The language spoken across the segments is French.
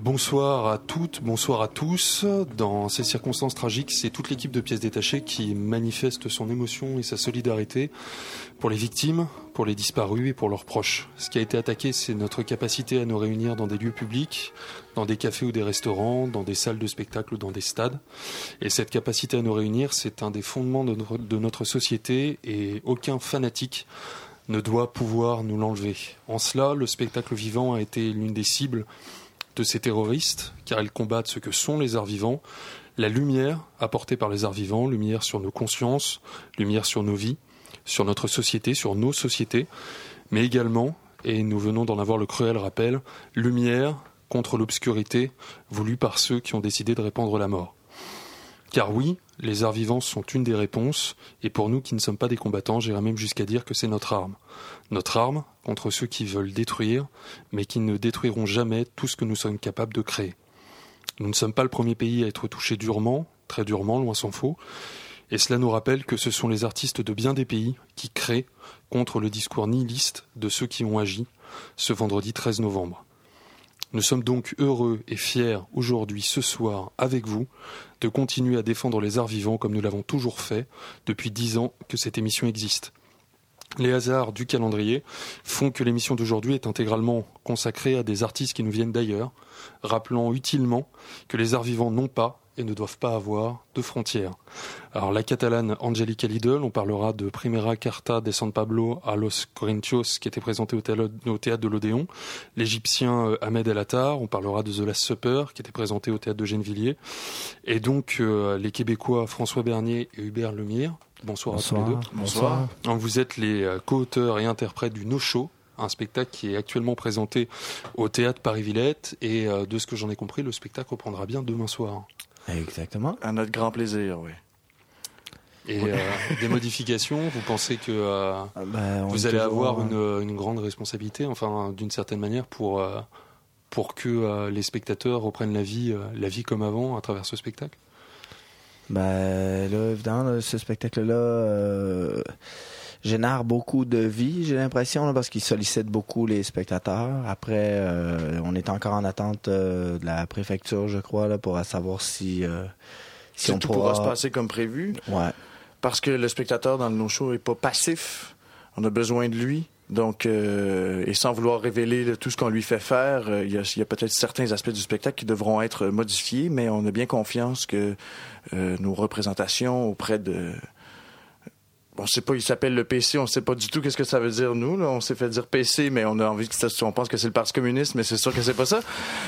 Bonsoir à toutes, bonsoir à tous. Dans ces circonstances tragiques, c'est toute l'équipe de pièces détachées qui manifeste son émotion et sa solidarité pour les victimes, pour les disparus et pour leurs proches. Ce qui a été attaqué, c'est notre capacité à nous réunir dans des lieux publics, dans des cafés ou des restaurants, dans des salles de spectacle ou dans des stades. Et cette capacité à nous réunir, c'est un des fondements de notre, de notre société et aucun fanatique ne doit pouvoir nous l'enlever. En cela, le spectacle vivant a été l'une des cibles de ces terroristes, car ils combattent ce que sont les arts vivants, la lumière apportée par les arts vivants, lumière sur nos consciences, lumière sur nos vies, sur notre société, sur nos sociétés, mais également, et nous venons d'en avoir le cruel rappel, lumière contre l'obscurité voulue par ceux qui ont décidé de répandre la mort. Car oui, les arts vivants sont une des réponses, et pour nous qui ne sommes pas des combattants, j'irais même jusqu'à dire que c'est notre arme. Notre arme contre ceux qui veulent détruire, mais qui ne détruiront jamais tout ce que nous sommes capables de créer. Nous ne sommes pas le premier pays à être touché durement, très durement, loin s'en faut, et cela nous rappelle que ce sont les artistes de bien des pays qui créent contre le discours nihiliste de ceux qui ont agi ce vendredi 13 novembre. Nous sommes donc heureux et fiers aujourd'hui, ce soir, avec vous, de continuer à défendre les arts vivants comme nous l'avons toujours fait depuis dix ans que cette émission existe. Les hasards du calendrier font que l'émission d'aujourd'hui est intégralement consacrée à des artistes qui nous viennent d'ailleurs, rappelant utilement que les arts vivants n'ont pas et ne doivent pas avoir de frontières. Alors la catalane Angelica Lidl, on parlera de Primera Carta de San Pablo a los Corintios qui était présenté au théâtre de l'Odéon, l'Égyptien euh, Ahmed El Attar, on parlera de The Last Supper qui était présenté au théâtre de Gennevilliers, et donc euh, les Québécois François Bernier et Hubert Lemire. Bonsoir, à tous les deux. Bonsoir. Donc, Vous êtes les euh, co-auteurs et interprètes du No Show, un spectacle qui est actuellement présenté au théâtre Paris-Villette. Et de ce que j'en ai compris, le spectacle reprendra bien demain soir. Exactement. À notre grand plaisir, oui. Et euh, des modifications, vous pensez que euh, Ah, on vous allez toujours, avoir euh, une, une grande responsabilité, enfin d'une certaine manière, pour, euh, pour que euh, les spectateurs reprennent la vie, euh, la vie comme avant à travers ce spectacle? Ben là, évidemment, là, ce spectacle-là euh, génère beaucoup de vie, j'ai l'impression, parce qu'il sollicite beaucoup les spectateurs. Après, euh, on est encore en attente euh, de la préfecture, je crois, là, pour savoir si, euh, si, Si on tout pourra... pourra se passer comme prévu, Ouais. parce que le spectateur dans le no-show est pas passif. On a besoin de lui. Donc, euh, et sans vouloir révéler tout ce qu'on lui fait faire, euh, il y a, peut-être certains aspects du spectacle qui devront être modifiés, mais on a bien confiance que euh, nos représentations auprès de... On sait pas, il s'appelle le PC, on sait pas du tout qu'est-ce que ça veut dire nous. Là. On s'est fait dire PC, mais on a envie que ça, on pense que c'est le Parti communiste, mais c'est sûr que c'est pas ça.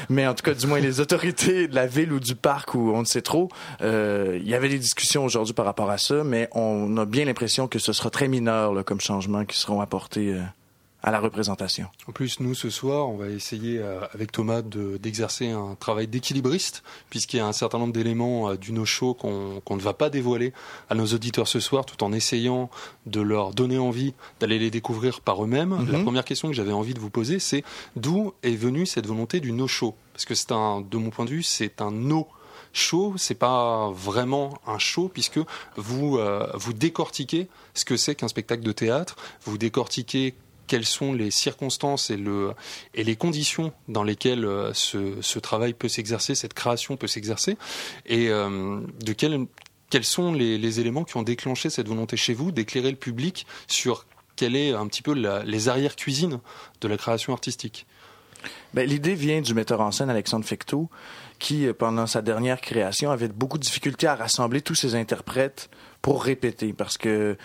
Mais en tout cas, du moins les autorités de la ville ou du parc ou on ne sait trop, euh, il y avait des discussions aujourd'hui par rapport à ça, mais on a bien l'impression que ce sera très mineur là, comme changement qui seront apportés euh, à la représentation. En plus, nous, ce soir, on va essayer, euh, avec Thomas, de- d'exercer un travail d'équilibriste, puisqu'il y a un certain nombre d'éléments euh, du no-show qu'on qu'on ne va pas dévoiler à nos auditeurs ce soir, tout en essayant de leur donner envie d'aller les découvrir par eux-mêmes. Mhm. La première question que j'avais envie de vous poser, c'est d'où est venue cette volonté du no-show? Parce que c'est un, de mon point de vue, c'est un no show, c'est pas vraiment un show puisque vous euh, vous décortiquez ce que c'est qu'un spectacle de théâtre, vous décortiquez quelles sont les circonstances et, le, et les conditions dans lesquelles euh, ce, travail peut s'exercer, cette création peut s'exercer, et euh, de quels sont les, éléments qui ont déclenché cette volonté chez vous d'éclairer le public sur quelle est un petit peu les arrières-cuisines de la création artistique? Ben, L'idée vient du metteur en scène Alexandre Fecteau, qui, euh, pendant sa dernière création, avait beaucoup de difficultés à rassembler tous ses interprètes pour répéter, parce que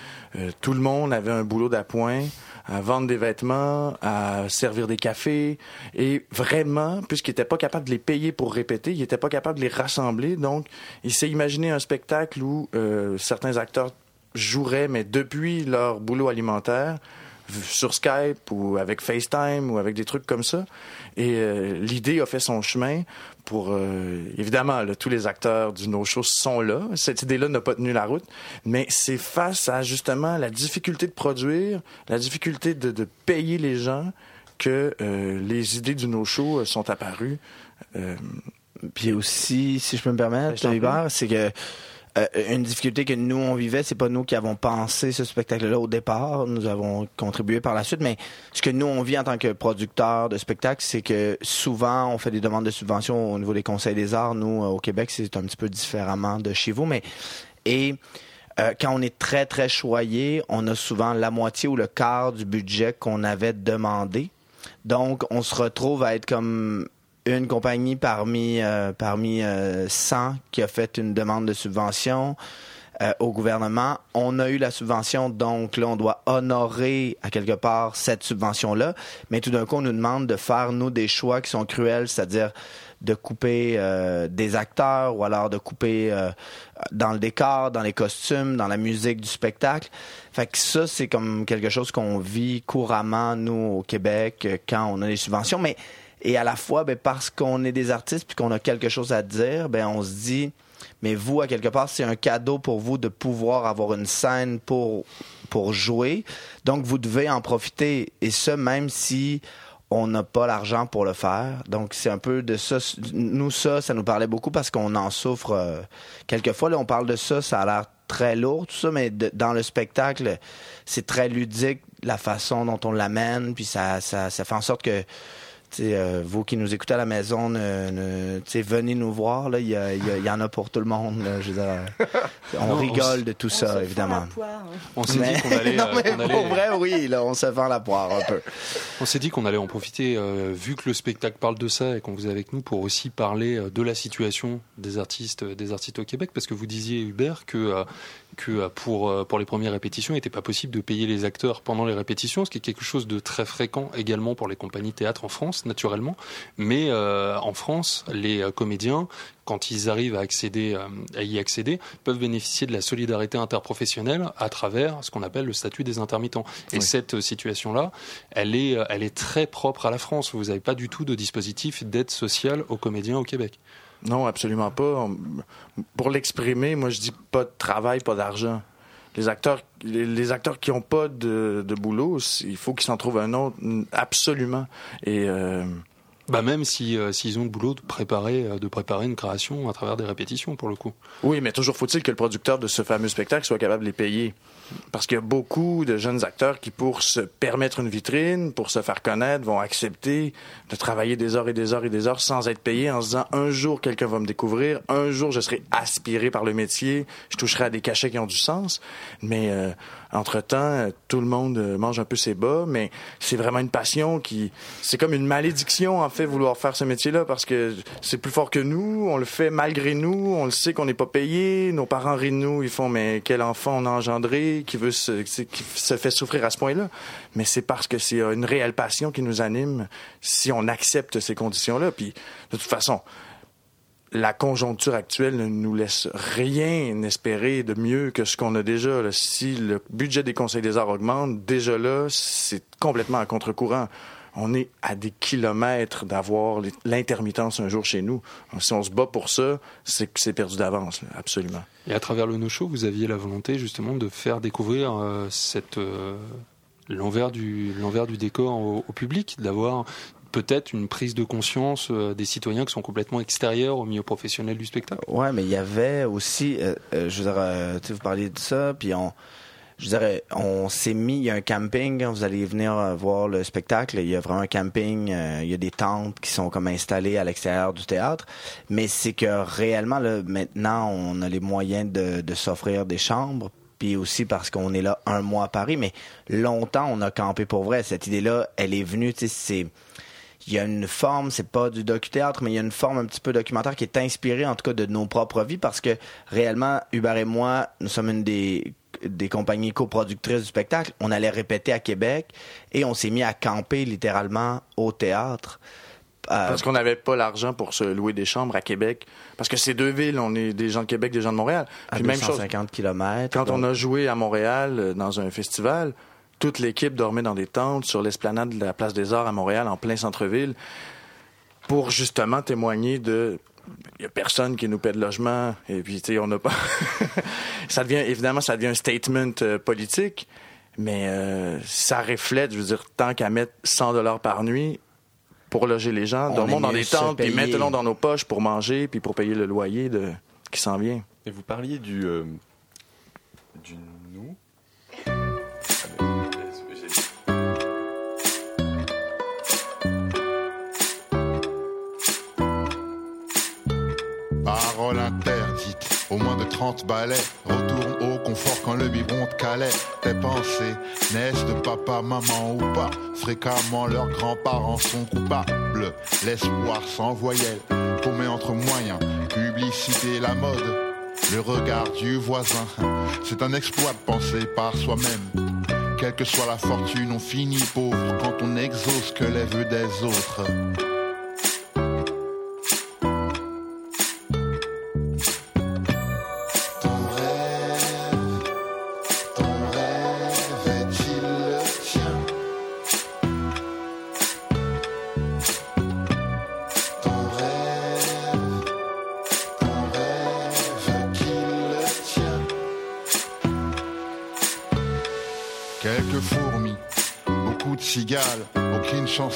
tout le monde avait un boulot d'appoint, à vendre des vêtements, à servir des cafés, et vraiment, puisqu'il n'était pas capable de les payer pour répéter, il n'était pas capable de les rassembler, donc il s'est imaginé un spectacle où euh, certains acteurs joueraient, mais depuis leur boulot alimentaire, sur Skype ou avec FaceTime ou avec des trucs comme ça. Et euh, l'idée a fait son chemin pour euh, évidemment tous les acteurs du no show sont là. Cette idée-là n'a pas tenu la route, mais c'est face à justement la difficulté de produire, la difficulté de, de payer les gens que euh, les idées du no show sont apparues. Puis aussi, si je peux me permettre, Hubert, c'est que euh, une difficulté que nous on vivait, c'est pas nous qui avons pensé ce spectacle-là au départ. Nous avons contribué par la suite, mais ce que nous on vit en tant que producteurs de spectacles, c'est que souvent on fait des demandes de subventions au niveau des conseils des arts. Nous au Québec, c'est un petit peu différemment de chez vous, mais et euh, quand on est très très choyé, on a souvent la moitié ou le quart du budget qu'on avait demandé. Donc on se retrouve à être comme une compagnie parmi euh, parmi 100 euh, qui a fait une demande de subvention euh, au gouvernement. On a eu la subvention, donc là, on doit honorer à quelque part cette subvention-là. Mais tout d'un coup, on nous demande de faire, nous, des choix qui sont cruels, c'est-à-dire de couper des acteurs ou alors de couper dans le décor, dans les costumes, dans la musique du spectacle. Fait que ça, c'est comme quelque chose qu'on vit couramment, nous, au Québec, quand on a des subventions. Mais et à la fois, ben, parce qu'on est des artistes puis qu'on a quelque chose à dire, ben, on se dit, mais vous, à quelque part, c'est un cadeau pour vous de pouvoir avoir une scène pour, pour jouer. Donc, vous devez en profiter. Et ce, même si on n'a pas l'argent pour le faire. Donc, c'est un peu de ça. Nous, ça, ça nous parlait beaucoup parce qu'on en souffre. Euh, quelquefois, là, on parle de ça, ça a l'air très lourd, tout ça, mais dans le spectacle, c'est très ludique, la façon dont on l'amène, puis ça, ça, ça fait en sorte que euh, vous qui nous écoutez à la maison, venez nous voir. Il y, y, en a pour tout le monde. on rigole de tout ça, évidemment. Hein. On s'est dit qu'on allait. non, mais pour vrai, oui, là, on se vend la poire un peu. On s'est dit qu'on allait en profiter, euh, vu que le spectacle parle de ça et qu'on vous est avec nous, pour aussi parler euh, de la situation des artistes, des artistes au Québec, parce que vous disiez Hubert que que euh, pour, euh, pour les premières répétitions, il n'était pas possible de payer les acteurs pendant les répétitions, ce qui est quelque chose de très fréquent également pour les compagnies théâtre en France, naturellement. Mais euh, en France, les comédiens, quand ils arrivent à, accéder, à y accéder, peuvent bénéficier de la solidarité interprofessionnelle à travers ce qu'on appelle le statut des intermittents. Et cette situation-là, elle est, elle est très propre à la France. Vous n'avez pas du tout de dispositif d'aide sociale aux comédiens au Québec. Non, absolument pas. Pour l'exprimer, moi, je dis pas de travail, pas d'argent. Les acteurs, les, acteurs qui ont pas de, boulot, il faut qu'ils s'en trouvent un autre, absolument. Et euh, bah même si euh, s'ils ont le boulot de préparer euh, de préparer une création à travers des répétitions pour le coup. Oui, mais toujours faut-il que le producteur de ce fameux spectacle soit capable de les payer. Parce qu'il y a beaucoup de jeunes acteurs qui, pour se permettre une vitrine, pour se faire connaître, vont accepter de travailler des heures et des heures et des heures sans être payés en se disant un jour quelqu'un va me découvrir, un jour je serai aspiré par le métier, je toucherai à des cachets qui ont du sens. Mais euh, entre-temps, tout le monde mange un peu ses bas, mais c'est vraiment une passion qui... C'est comme une malédiction, en fait, vouloir faire ce métier-là, parce que c'est plus fort que nous, on le fait malgré nous, on le sait qu'on n'est pas payé, nos parents rient de nous, ils font, mais quel enfant on a engendré, qui veut se, fait souffrir à ce point-là. Mais c'est parce que c'est une réelle passion qui nous anime si on accepte ces conditions-là. Puis, de toute façon, la conjoncture actuelle ne nous laisse rien espérer de mieux que ce qu'on a déjà. Si le budget des conseils des arts augmente, déjà là, c'est complètement à contre-courant. On est à des kilomètres d'avoir l'intermittence un jour chez nous. Si on se bat pour ça, c'est c'est perdu d'avance, absolument. Et à travers le no-show, vous aviez la volonté justement de faire découvrir euh, cette euh, l'envers du l'envers du décor au public, d'avoir peut-être une prise de conscience euh, des citoyens qui sont complètement extérieurs au milieu professionnel du spectacle? Ouais, mais il y avait aussi, euh, euh, je veux dire, vous parliez de ça, puis on, je dirais, on s'est mis, il y a un camping, vous allez venir voir le spectacle, il y a vraiment un camping, il y a des tentes qui sont comme installées à l'extérieur du théâtre, mais c'est que réellement, là, maintenant, on a les moyens de, de s'offrir des chambres, puis aussi parce qu'on est là un mois à Paris, mais longtemps, on a campé pour vrai. Cette idée-là, elle est venue, tu sais, c'est il y a une forme, c'est pas du docu-théâtre, mais il y a une forme un petit peu documentaire qui est inspirée, en tout cas, de nos propres vies, parce que réellement, Hubert et moi, nous sommes une des des compagnies coproductrices du spectacle. On allait répéter à Québec et on s'est mis à camper littéralement au théâtre. Euh, parce qu'on n'avait pas l'argent pour se louer des chambres à Québec. Parce que c'est deux villes, on est des gens de Québec, des gens de Montréal. Puis à même chose. km. Quand on a joué à Montréal euh, dans un festival, toute l'équipe dormait dans des tentes sur l'esplanade de la Place des Arts à Montréal, en plein centre-ville, pour justement témoigner de il y a personne qui nous paie de logement et puis tu sais on n'a pas ça devient évidemment ça devient un statement euh, politique mais euh, ça reflète je veux dire tant qu'à mettre 100 dollars par nuit pour loger les gens dormons dans des tentes puis mettons dans nos poches pour manger puis pour payer le loyer de qui s'en vient. Et vous parliez du, euh, du Parole interdite, au moins de 30 balais. Retourne au confort quand le biberon te calait. Tes pensées naissent de papa, maman ou pas? Fréquemment, leurs grands-parents sont coupables. L'espoir sans voyelle, paumé entre moyens. Publicité, la mode, le regard du voisin. C'est un exploit de penser par soi-même. Quelle que soit la fortune, on finit pauvre quand on exauce que les vœux des autres.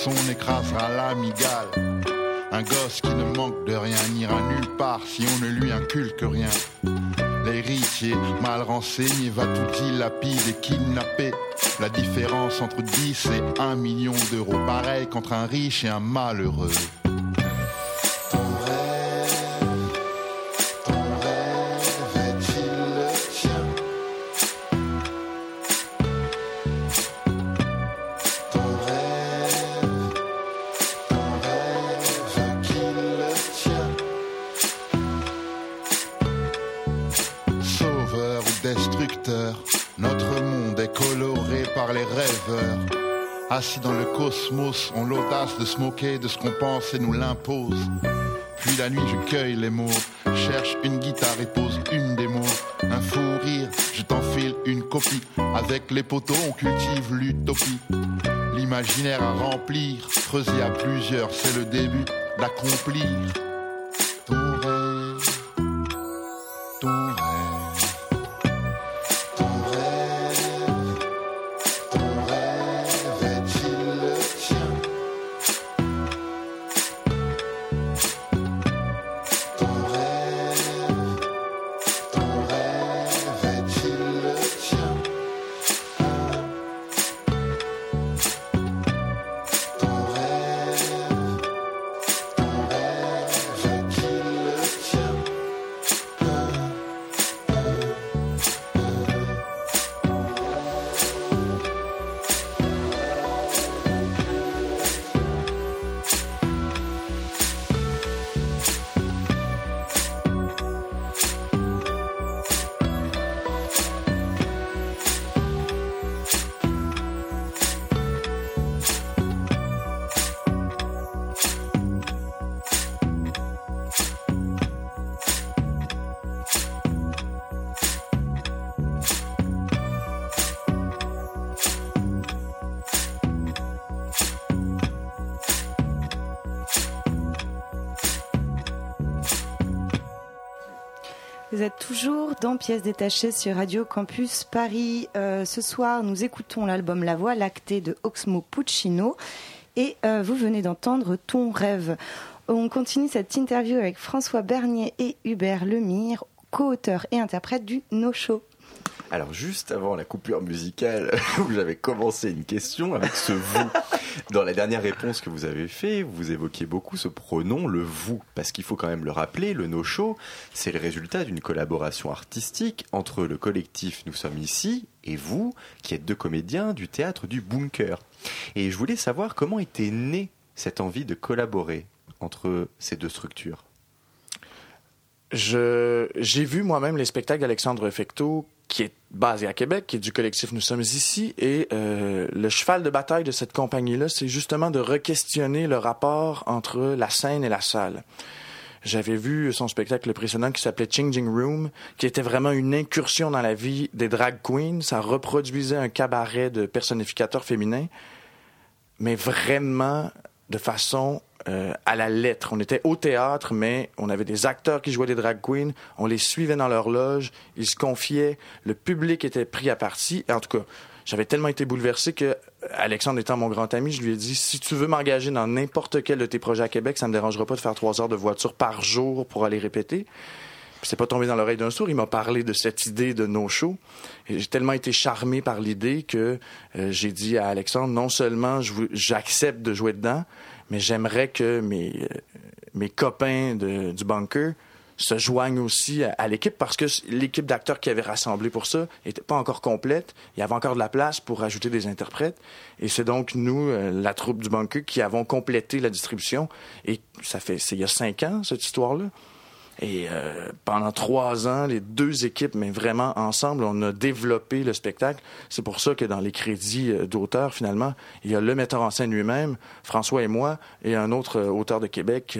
Aucune chanson n'écrasera l'amigale. Un gosse qui ne manque de rien n'ira nulle part si on ne lui inculque rien. L'héritier mal renseigné va tout dilapider et kidnapper. La différence entre 10 et 1 million d'euros, pareil qu'entre un riche et un malheureux. Dans le cosmos, on l'audace de se de ce qu'on pense et nous l'impose. Puis la nuit, je cueille les mots, cherche une guitare et pose une démo. Un fou rire, je t'enfile une copie. Avec les poteaux, on cultive l'utopie. L'imaginaire à remplir, creuser à plusieurs, c'est le début d'accomplir. Ton rêve, ton rêve, Pièces détachées sur Radio Campus Paris. Euh, ce soir, nous écoutons l'album La Voix lactée de Oxmo Puccino et euh, vous venez d'entendre Ton rêve. On continue cette interview avec François Bernier et Hubert Lemire, co-auteurs et interprètes du No Show. Alors juste avant la coupure musicale où j'avais commencé une question avec ce vous. Dans la dernière réponse que vous avez fait, vous évoquiez beaucoup ce pronom, le vous, parce qu'il faut quand même le rappeler, le no show, c'est le résultat d'une collaboration artistique entre le collectif Nous sommes ici et vous, qui êtes deux comédiens du théâtre du Bunker. Et je voulais savoir comment était née cette envie de collaborer entre ces deux structures. J'ai vu moi-même les spectacles d'Alexandre Fecteau, qui est basé à Québec, qui est du collectif Nous sommes ici, et euh, le cheval de bataille de cette compagnie-là, c'est justement de re-questionner le rapport entre la scène et la salle. j'avais vu son spectacle précédent qui s'appelait Changing Room, qui était vraiment une incursion dans la vie des drag queens. Ça reproduisait un cabaret de personnificateurs féminins, mais vraiment de façon euh, à la lettre. On était au théâtre, mais on avait des acteurs qui jouaient des drag queens. On les suivait dans leur loge. Ils se confiaient. Le public était pris à partie. Et en tout cas, j'avais tellement été bouleversé que Alexandre étant mon grand ami, je lui ai dit si tu veux m'engager dans n'importe quel de tes projets à Québec, ça me dérangera pas de faire trois heures de voiture par jour pour aller répéter. C'est pas tombé dans l'oreille d'un sourd. Il m'a parlé de cette idée de nos shows. J'ai tellement été charmé par l'idée que euh, j'ai dit à Alexandre non seulement j'accepte de jouer dedans, mais j'aimerais que mes, euh, mes copains de, du bunker se joignent aussi à, l'équipe parce que l'équipe d'acteurs qui avait rassemblé pour ça n'était pas encore complète. Il y avait encore de la place pour ajouter des interprètes. Et c'est donc nous, euh, la troupe du bunker, qui avons complété la distribution. Et ça fait, il y a cinq ans, cette histoire-là. Et euh, pendant trois ans, les deux équipes, mais vraiment ensemble, on a développé le spectacle. C'est pour ça que dans les crédits euh, d'auteur, finalement, il y a le metteur en scène lui-même, François et moi, et un autre euh, auteur de Québec.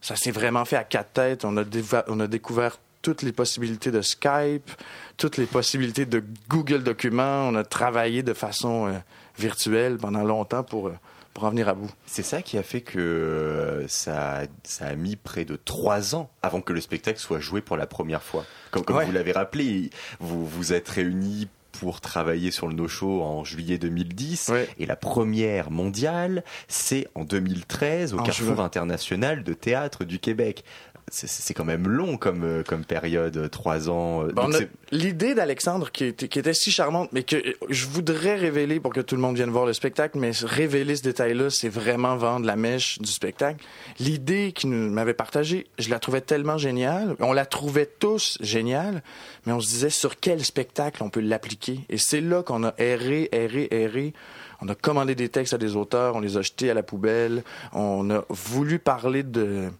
ça s'est vraiment fait à quatre têtes. On a, on a découvert toutes les possibilités de Skype, toutes les possibilités de Google Documents. On a travaillé de façon virtuelle pendant longtemps pour pour en venir à bout. C'est ça qui a fait que euh, ça, ça a mis près de trois ans avant que le spectacle soit joué pour la première fois. Comme, comme vous l'avez rappelé, vous vous êtes réunis pour travailler sur le no-show en juillet 2010 et la première mondiale c'est en 2013 au Carrefour international de théâtre du Québec c'est quand même long comme, euh, comme période, euh, trois ans. Euh, l'idée d'Alexandre qui était, qui était si charmante, mais que je voudrais révéler pour que tout le monde vienne voir le spectacle, mais révéler ce détail-là, c'est vraiment vendre la mèche du spectacle. L'idée qu'il m'avait partagée, je la trouvais tellement géniale. On la trouvait tous géniale, mais on se disait sur quel spectacle on peut l'appliquer. Et c'est là qu'on a erré, erré, erré. On a commandé des textes à des auteurs, on les a jetés à la poubelle. On a voulu parler de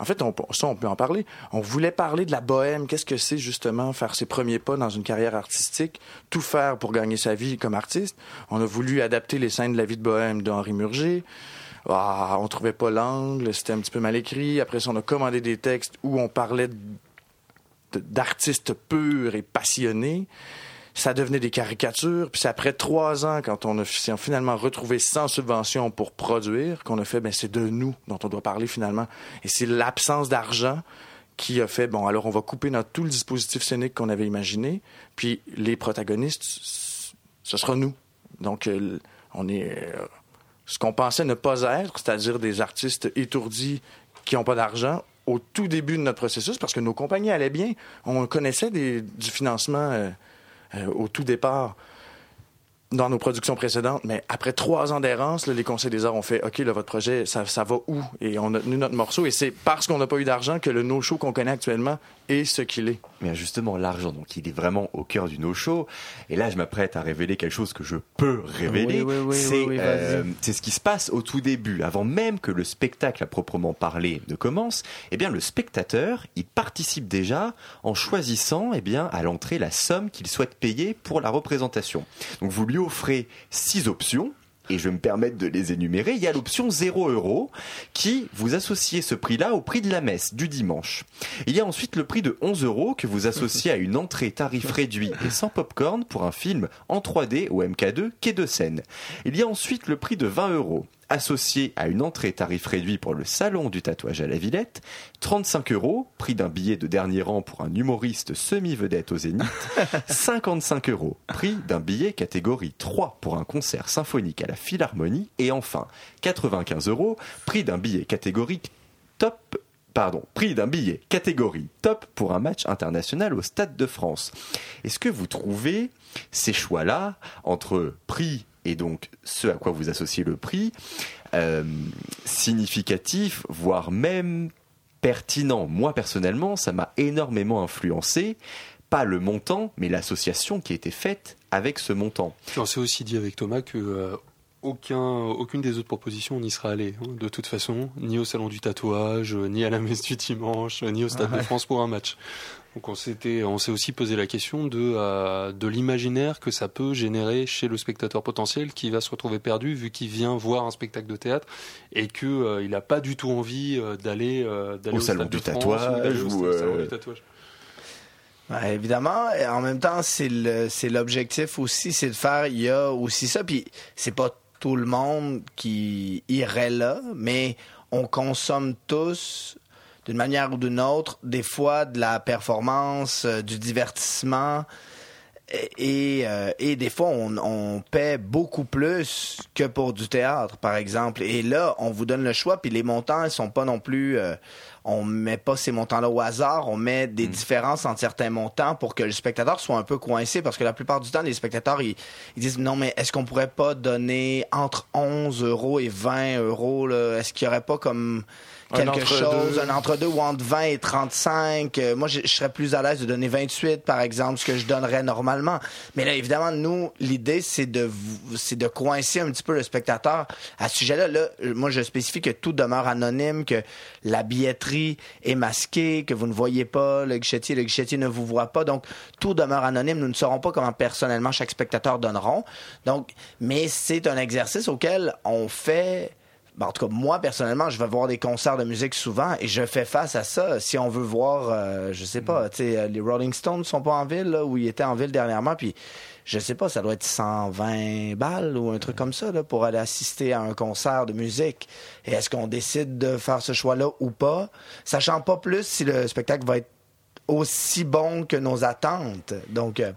en fait, on, ça, on peut en parler. On voulait parler de la bohème. Qu'est-ce que c'est justement faire ses premiers pas dans une carrière artistique, tout faire pour gagner sa vie comme artiste? On a voulu adapter les scènes de la vie de bohème d'Henri Murger. Ah, on trouvait pas l'angle, c'était un petit peu mal écrit. Après ça, on a commandé des textes où on parlait d'artistes purs et passionnés ça devenait des caricatures. Puis c'est après trois ans, quand on a finalement retrouvé sans subvention pour produire, qu'on a fait, ben c'est de nous dont on doit parler finalement. Et c'est l'absence d'argent qui a fait, bon, alors on va couper notre, tout le dispositif scénique qu'on avait imaginé, puis les protagonistes, ce sera nous. Donc, euh, on est euh, ce qu'on pensait ne pas être, c'est-à-dire des artistes étourdis qui n'ont pas d'argent, au tout début de notre processus, parce que nos compagnies allaient bien. On connaissait du financement. Euh, au tout départ dans nos productions précédentes, mais après trois ans d'errance, les conseils des arts ont fait OK, là, votre projet, ça, ça va où? Et on a tenu notre morceau. Et c'est parce qu'on n'a pas eu d'argent que le no-show qu'on connaît actuellement est ce qu'il est. Mais justement, l'argent, donc il est vraiment au cœur du no-show. Et là, je m'apprête à révéler quelque chose que je peux révéler. Euh, c'est ce qui se passe au tout début, avant même que le spectacle à proprement parler ne commence. Eh bien, le spectateur, il participe déjà en choisissant, eh bien, à l'entrée la somme qu'il souhaite payer pour la représentation. Donc, vous lui offrez six options et je vais me permettre de les énumérer. Il y a l'option 0 euros qui vous associez ce prix-là au prix de la messe du dimanche. Il y a ensuite le prix de 11 euros que vous associez à une entrée tarif réduit et sans popcorn pour un film en 3D au MK2 quai de Seine. Il y a ensuite le prix de 20 euros associé à une entrée tarif réduit pour le salon du tatouage à la Villette, 35 euros, prix d'un billet de dernier rang pour un humoriste semi-vedette au Zénith, 55 euros, prix d'un billet catégorie 3 pour un concert symphonique à la Philharmonie, et enfin 95 euros, prix d'un billet catégorie top pardon, prix d'un billet catégorie top pour un match international au Stade de France. Est-ce que vous trouvez ces choix-là entre prix et donc ce à quoi vous associez le prix, euh, significatif, voire même pertinent. Moi personnellement, ça m'a énormément influencé, pas le montant, mais l'association qui a été faite avec ce montant. on s'est aussi dit avec Thomas que euh, aucun, aucune des autres propositions on n'y sera allé, hein, de toute façon, ni au salon du tatouage, ni à la messe du dimanche, ni au Stade de France pour un match. Donc on s'était, on s'est aussi posé la question de euh, de l'imaginaire que ça peut générer chez le spectateur potentiel qui va se retrouver perdu vu qu'il vient voir un spectacle de théâtre et que euh, il n'a pas du tout envie euh, d'aller euh, d'aller Au salon du tatouage ou d'aller au ou, salon du tatouage. Ouais, évidemment, et en même temps, c'est le c'est l'objectif aussi, c'est de faire. Il y a aussi ça, puis c'est pas tout le monde qui irait là, mais on consomme tous d'une manière ou d'une autre, des fois de la performance, euh, du divertissement. Et, euh, et des fois, on, on paie beaucoup plus que pour du théâtre, par exemple. Et là, on vous donne le choix, puis les montants, ils sont pas non plus... euh, on met pas ces montants-là au hasard, on met des différences entre certains montants pour que le spectateur soit un peu coincé, parce que la plupart du temps, les spectateurs, ils, ils disent, non, mais est-ce qu'on pourrait pas donner entre 11 euros et 20 euros, là? Est-ce qu'il y aurait pas comme quelque chose, un entre-deux ou entre 20 et 35. Euh, moi, je, je serais plus à l'aise de donner 28, par exemple, ce que je donnerais normalement. Mais là, évidemment, nous, l'idée, c'est de, c'est de coincer un petit peu le spectateur. À ce sujet-là, là, moi, je spécifie que tout demeure anonyme, que la billetterie est masquée, que vous ne voyez pas le guichetier, le guichetier ne vous voit pas. Donc, tout demeure anonyme. Nous ne saurons pas comment personnellement chaque spectateur donneront. Donc, mais c'est un exercice auquel on fait ben, en tout cas, moi, personnellement, je vais voir des concerts de musique souvent et je fais face à ça. Si on veut voir, euh, je sais pas, sais, euh, les Rolling Stones sont pas en ville, là, où ils étaient en ville dernièrement, puis je sais pas, ça doit être 120 balles ou un truc comme ça, là, pour aller assister à un concert de musique. Et est-ce qu'on décide de faire ce choix-là ou pas? Sachant pas plus si le spectacle va être aussi bon que nos attentes. Donc, euh,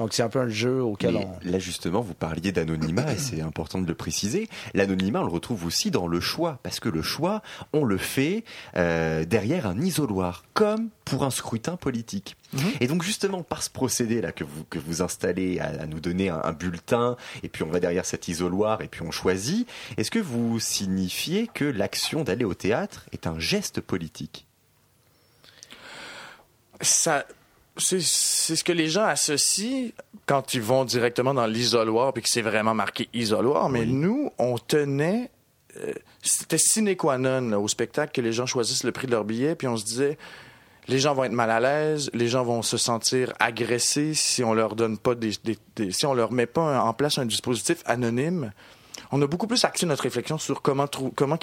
donc c'est un peu un jeu auquel Mais on... là justement, vous parliez d'anonymat et c'est important de le préciser. L'anonymat, on le retrouve aussi dans le choix, parce que le choix, on le fait euh, derrière un isoloir, comme pour un scrutin politique. Et donc justement, par ce procédé-là que vous, que vous installez à, à nous donner un, un bulletin, et puis on va derrière cet isoloir, et puis on choisit, est-ce que vous signifiez que l'action d'aller au théâtre est un geste politique? Ça c'est ce que les gens associent quand ils vont directement dans l'isoloir puis que c'est vraiment marqué isoloir mais nous on tenait euh, c'était sine qua non là, au spectacle que les gens choisissent le prix de leur billet puis on se disait les gens vont être mal à l'aise, les gens vont se sentir agressés si on leur donne pas des, des- des- si on leur met pas un- en place un dispositif anonyme. On a beaucoup plus axé notre réflexion sur comment comment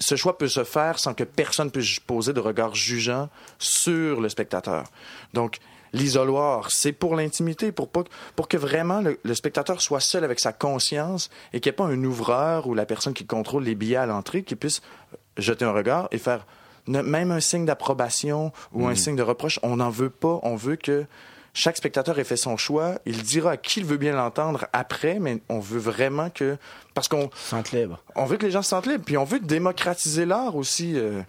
ce choix peut se faire sans que personne puisse poser de regard jugeant sur le spectateur. Donc l'isoloir, c'est pour l'intimité, pour pas pour que vraiment le, le spectateur soit seul avec sa conscience et qu'il n'y ait pas un ouvreur ou la personne qui contrôle les billets à l'entrée qui puisse jeter un regard et faire même un signe d'approbation ou un signe de reproche, on n'en veut pas. On veut que chaque spectateur ait fait son choix. Il dira à qui il veut bien l'entendre après, mais on veut vraiment que... Parce qu'on Sente libre. on veut que les gens se sentent libres, puis on veut démocratiser l'art aussi. euh,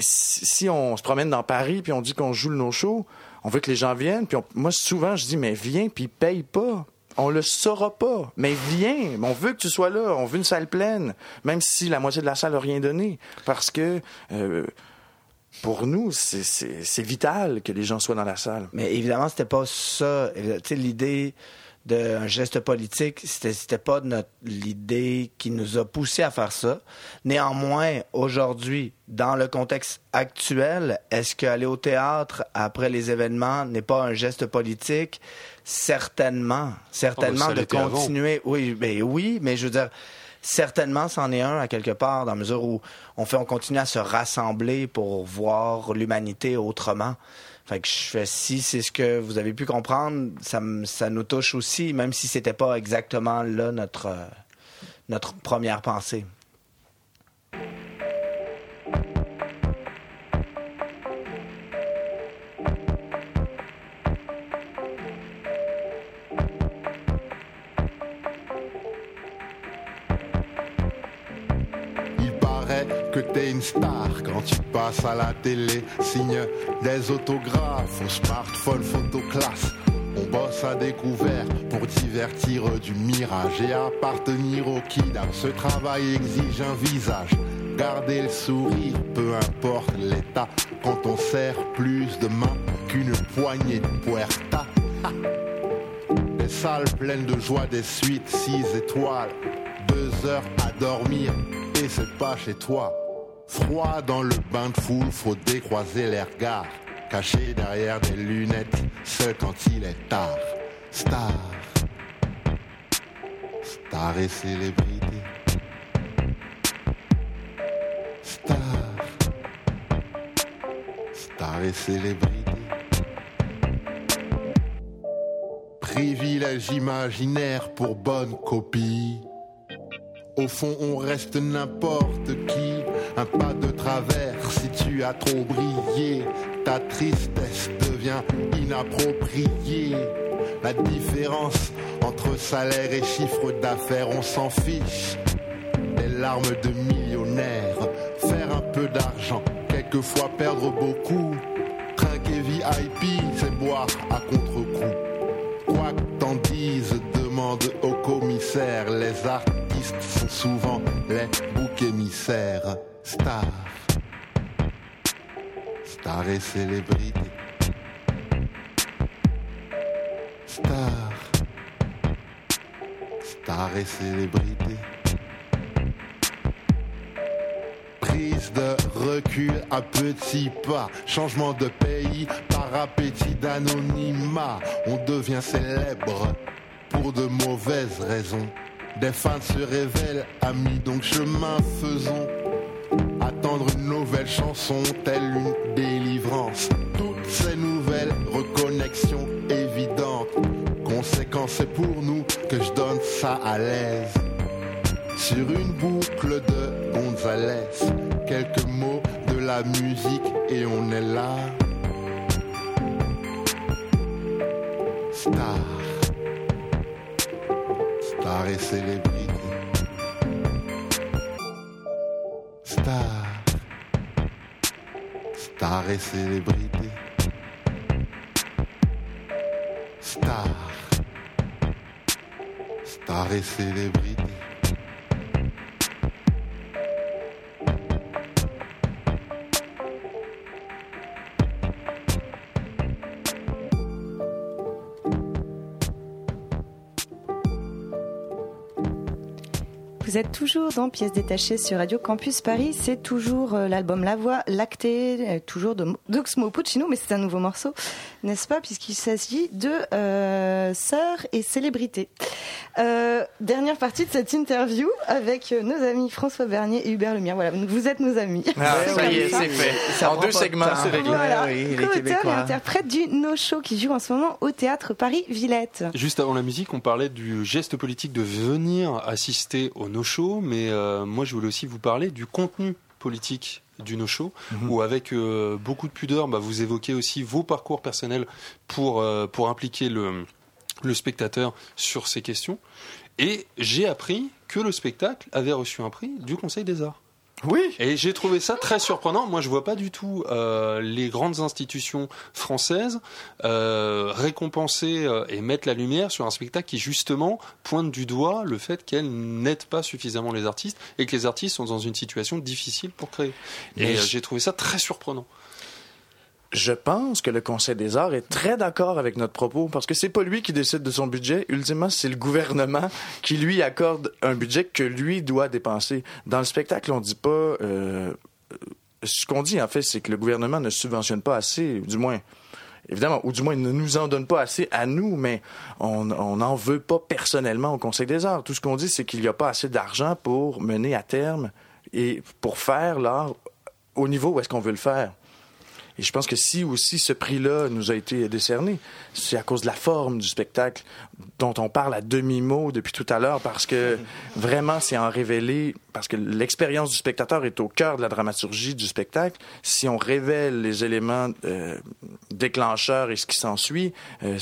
si on se promène dans Paris, puis on dit qu'on joue le no-show, on veut que les gens viennent, puis on- moi, souvent, je dis, mais viens, puis paye pas. On le saura pas. Mais viens. On veut que tu sois là. On veut une salle pleine. Même si la moitié de la salle n'a rien donné. Parce que euh, pour nous, c'est- vital que les gens soient dans la salle. Mais évidemment, c'était pas ça. Tu sais, l'idée d'un geste politique, c'était, c'était pas notre, l'idée qui nous a poussé à faire ça. Néanmoins, aujourd'hui, dans le contexte actuel, est-ce qu'aller au théâtre après les événements n'est pas un geste politique? Certainement. Certainement Oh, ça de avant. continuer. Oui, ben oui, mais je veux dire, certainement, c'en est un à quelque part, dans la mesure où on fait, on continue à se rassembler pour voir l'humanité autrement. Fait que je fais, si c'est ce que vous avez pu comprendre, ça, ça nous touche aussi, même si c'était pas exactement là notre, euh, notre première pensée. T'es une star quand tu passes à la télé. Signe des autographes au smartphone photoclasse. On bosse à découvert pour divertir du mirage et appartenir au kidam. Ce travail exige un visage. Garder le sourire, peu importe l'état. Quand on serre plus de mains qu'une poignée de puerta. Des salles pleines de joie, des suites, six étoiles. De deux heures à dormir et c'est pas chez toi. Froid dans le bain de foule, faut décroiser les regards. Caché derrière des lunettes, seul quand il est tard. Star. Star et célébrité. Star. Star et célébrité. Privilège imaginaire pour bonne copie. Au fond, on reste n'importe qui, un pas de travers. Si tu as trop brillé, ta tristesse devient inappropriée. La différence entre salaire et chiffre d'affaires, on s'en fiche. Des larmes de millionnaires, faire un peu d'argent, quelquefois perdre beaucoup. Trinquer VIP, c'est boire à contre-coup. Quoi que t'en dises, demande au commissaire. Les artistes souvent les boucs émissaires. Star. Star et célébrité. Star. Star et célébrité. Prise de recul à petits pas, changement de pays par appétit d'anonymat. On devient célèbre pour de mauvaises raisons. Des fans se révèlent amis, donc chemin faisons. Attendre une nouvelle chanson, telle une délivrance. Toutes ces nouvelles reconnexions évidentes. Conséquence, c'est pour nous que je donne ça à l'aise. Sur une boucle de Gonzalez, quelques mots de la musique et on est là. Star. Star et célébrité. Star. Star et célébrité. Star. Star et célébrité. Vous êtes toujours dans Pièces détachées sur Radio Campus Paris. C'est toujours euh, l'album La Voix lactée, euh, toujours de d'Oxmo Puccino, mais c'est un nouveau morceau, n'est-ce pas, puisqu'il s'agit de euh, Sœurs et célébrités. Euh, dernière partie de cette interview avec nos amis François Bernier et Hubert Lemire. Voilà, vous êtes nos amis. Ah, C'est ça y est, c'est fait. en deux segments, c'est réglé. Voilà, oui, les co-auteur et interprète du No Show qui joue en ce moment au théâtre Paris-Villette. Juste avant la musique, on parlait du geste politique de venir assister au no-show, mais euh, moi je voulais aussi vous parler du contenu politique du no-show, où avec euh, beaucoup de pudeur, bah, vous évoquez aussi vos parcours personnels pour, euh, pour impliquer le, le spectateur sur ces questions. Et j'ai appris que le spectacle avait reçu un prix du Conseil des Arts. Oui. Et j'ai trouvé ça très surprenant. Moi, je vois pas du tout euh, les grandes institutions françaises euh, récompenser euh, et mettre la lumière sur un spectacle qui justement pointe du doigt le fait qu'elles n'aident pas suffisamment les artistes et que les artistes sont dans une situation difficile pour créer. Et Mais euh, j'ai trouvé ça très surprenant. Je pense que le Conseil des arts est très d'accord avec notre propos parce que c'est pas lui qui décide de son budget. Ultimement, c'est le gouvernement qui lui accorde un budget que lui doit dépenser. Dans le spectacle, on dit pas. euh, ce qu'on dit en fait, c'est que le gouvernement ne subventionne pas assez, du moins. Évidemment, ou du moins il ne nous en donne pas assez à nous, mais on n'en veut pas personnellement au Conseil des arts. Tout ce qu'on dit, c'est qu'il n'y a pas assez d'argent pour mener à terme et pour faire l'art au niveau où est-ce qu'on veut le faire. Et je pense que si aussi ce prix-là nous a été décerné, c'est à cause de la forme du spectacle dont on parle à demi-mot depuis tout à l'heure, parce que vraiment, c'est en révéler, parce que l'expérience du spectateur est au cœur de la dramaturgie du spectacle. Si on révèle les éléments euh, déclencheurs et ce qui s'ensuit, euh,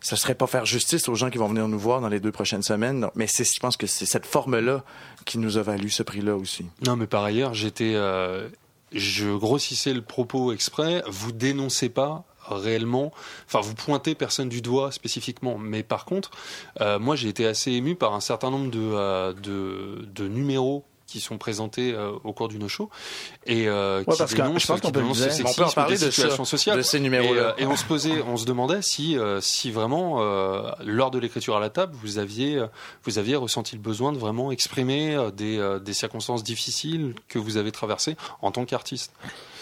ça serait pas faire justice aux gens qui vont venir nous voir dans les deux prochaines semaines. Donc, Mais c'est, je pense que c'est cette forme-là qui nous a valu ce prix-là aussi. Non, mais par ailleurs, j'étais, euh, je grossissais le propos exprès. Vous dénoncez pas réellement, enfin vous pointez personne du doigt spécifiquement, mais par contre, euh, moi j'ai été assez ému par un certain nombre de, euh, numéros qui sont présentés euh, au cours du no-show et euh, Ouais, qui parce que dénoncent, je pense qu'on peut On peut en parler des de situations sociales. de ces numéros-là. Et, euh, et on se posait, on se demandait si, euh, si vraiment, euh, lors de l'écriture à la table, vous aviez, vous aviez ressenti le besoin de vraiment exprimer des, euh, des circonstances difficiles que vous avez traversées en tant qu'artiste.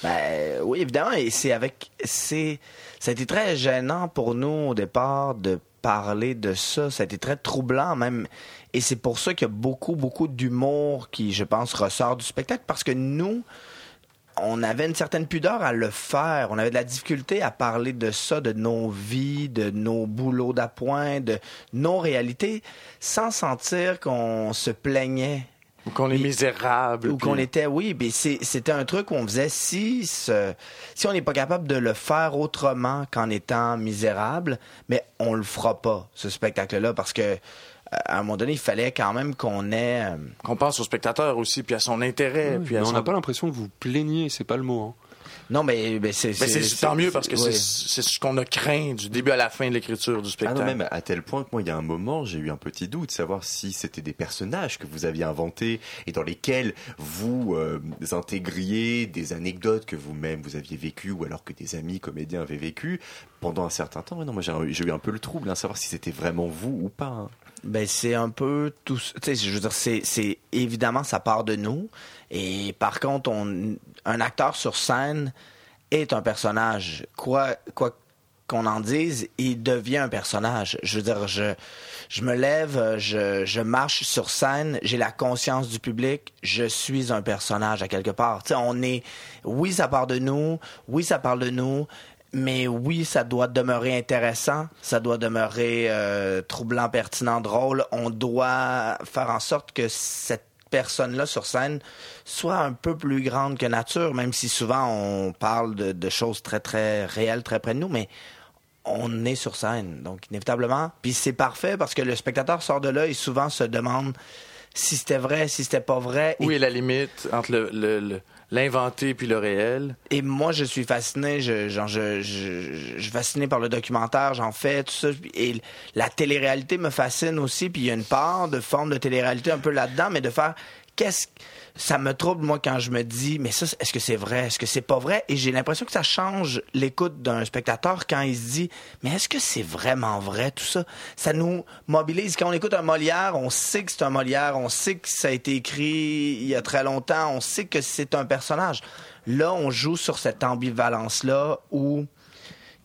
Ben oui, évidemment, et c'est avec c'est ça a été très gênant pour nous au départ de parler de ça, ça a été très troublant même. Et c'est pour ça qu'il y a beaucoup beaucoup d'humour qui je pense ressort du spectacle parce que nous on avait une certaine pudeur à le faire. On avait de la difficulté à parler de ça, de nos vies, de nos boulots d'appoint, de nos réalités, sans sentir qu'on se plaignait Ou qu'on est misérable. ou puis- qu'on était, oui, mais c'est- c'était un truc où on faisait si, ce- si on n'est pas capable de le faire autrement qu'en étant misérable, mais on le fera pas, ce spectacle-là, parce que euh, à un moment donné, il fallait quand même qu'on ait. euh, Qu'on pense au spectateur aussi, puis à son intérêt. puis à Mais on n'a pas l'impression que vous plaignez, c'est pas le mot. hein. Non, mais, mais c'est. Mais c'est tant mieux parce que c'est c'est ce qu'on a craint du début à la fin de l'écriture du Ah spectacle. non, même à tel point que moi, il y a un moment, j'ai eu un petit doute, savoir si c'était des personnages que vous aviez inventés et dans lesquels vous euh, intégriez des anecdotes que vous-même vous aviez vécues ou alors que des amis comédiens avaient vécues pendant un certain temps. Mais non, moi, j'ai eu un peu le trouble, hein, savoir si c'était vraiment vous ou pas. hein. Ben, c'est un peu tout. Tu sais, je veux dire, c'est, évidemment, ça part de nous. Et par contre, on, un acteur sur scène est un personnage. Quoi, quoi qu'on en dise, il devient un personnage. Je veux dire, je, me lève, je, marche sur scène, j'ai la conscience du public, je suis un personnage à quelque part. Tu sais, on est, oui, ça part de nous, oui, ça parle de nous, mais oui, ça doit demeurer intéressant, ça doit demeurer euh, troublant, pertinent, drôle. On doit faire en sorte que cette personne-là sur scène soit un peu plus grande que nature, même si souvent on parle de, choses très, très réelles, très près de nous, mais on est sur scène, donc inévitablement. Puis c'est parfait parce que le spectateur sort de là et souvent se demande si c'était vrai, si c'était pas vrai. Où est la limite entre le- l'inventé puis le réel? Et moi, je suis fasciné, je, genre, je, je, suis fasciné par le documentaire, j'en fais, tout ça. Et la télé-réalité me fascine aussi, puis il y a une part de forme de télé-réalité un peu là-dedans, mais de faire qu'est-ce ça me trouble moi quand je me dis mais ça est-ce que c'est vrai? Est-ce que c'est pas vrai? Et j'ai l'impression que ça change l'écoute d'un spectateur quand il se dit mais est-ce que c'est vraiment vrai tout ça? Ça nous mobilise. Quand on écoute un Molière on sait que c'est un Molière on sait que ça a été écrit il y a très longtemps on sait que c'est un personnage. Là on joue sur cette ambivalence là où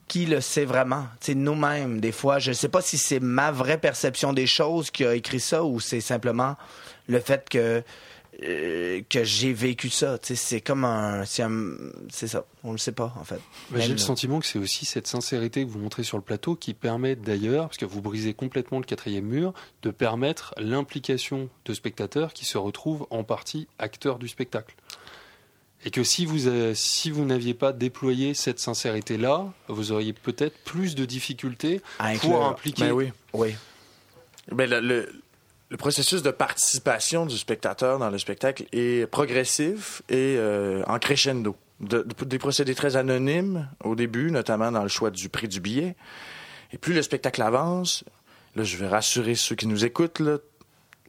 qui le sait vraiment? C'est nous-mêmes, des fois. Je ne sais pas si c'est ma vraie perception des choses qui a écrit ça ou c'est simplement le fait que, euh, que j'ai vécu ça. C'est comme un. C'est ça. On le sait pas, en fait. Bah, J'ai le là. sentiment que c'est aussi cette sincérité que vous montrez sur le plateau qui permet d'ailleurs, parce que vous brisez complètement le quatrième mur, de permettre l'implication de spectateurs qui se retrouvent en partie acteurs du spectacle. Et que si vous, euh, si vous n'aviez pas déployé cette sincérité-là, vous auriez peut-être plus de difficultés À pour inclure. impliquer. Ben oui. Oui. Ben, le, le- le processus de participation du spectateur dans le spectacle est progressif et euh, en crescendo. De- de- des procédés très anonymes au début, notamment dans le choix du prix du billet. Et plus le spectacle avance, là, je vais rassurer ceux qui nous écoutent, là,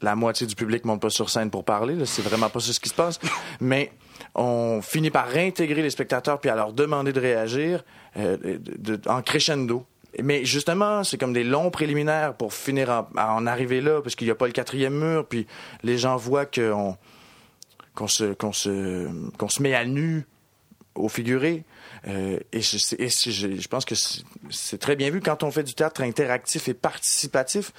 la moitié du public monte pas sur scène pour parler, c'est vraiment pas ce qui se passe. Mais on finit par réintégrer les spectateurs puis à leur demander de réagir euh, en crescendo. Mais justement, c'est comme des longs préliminaires pour finir en- à en arriver là, parce qu'il n'y a pas le quatrième mur, puis les gens voient qu'on se, se, se met à nu au figuré. Euh, et je, je, pense que c'est très bien vu quand on fait du théâtre interactif et participatif.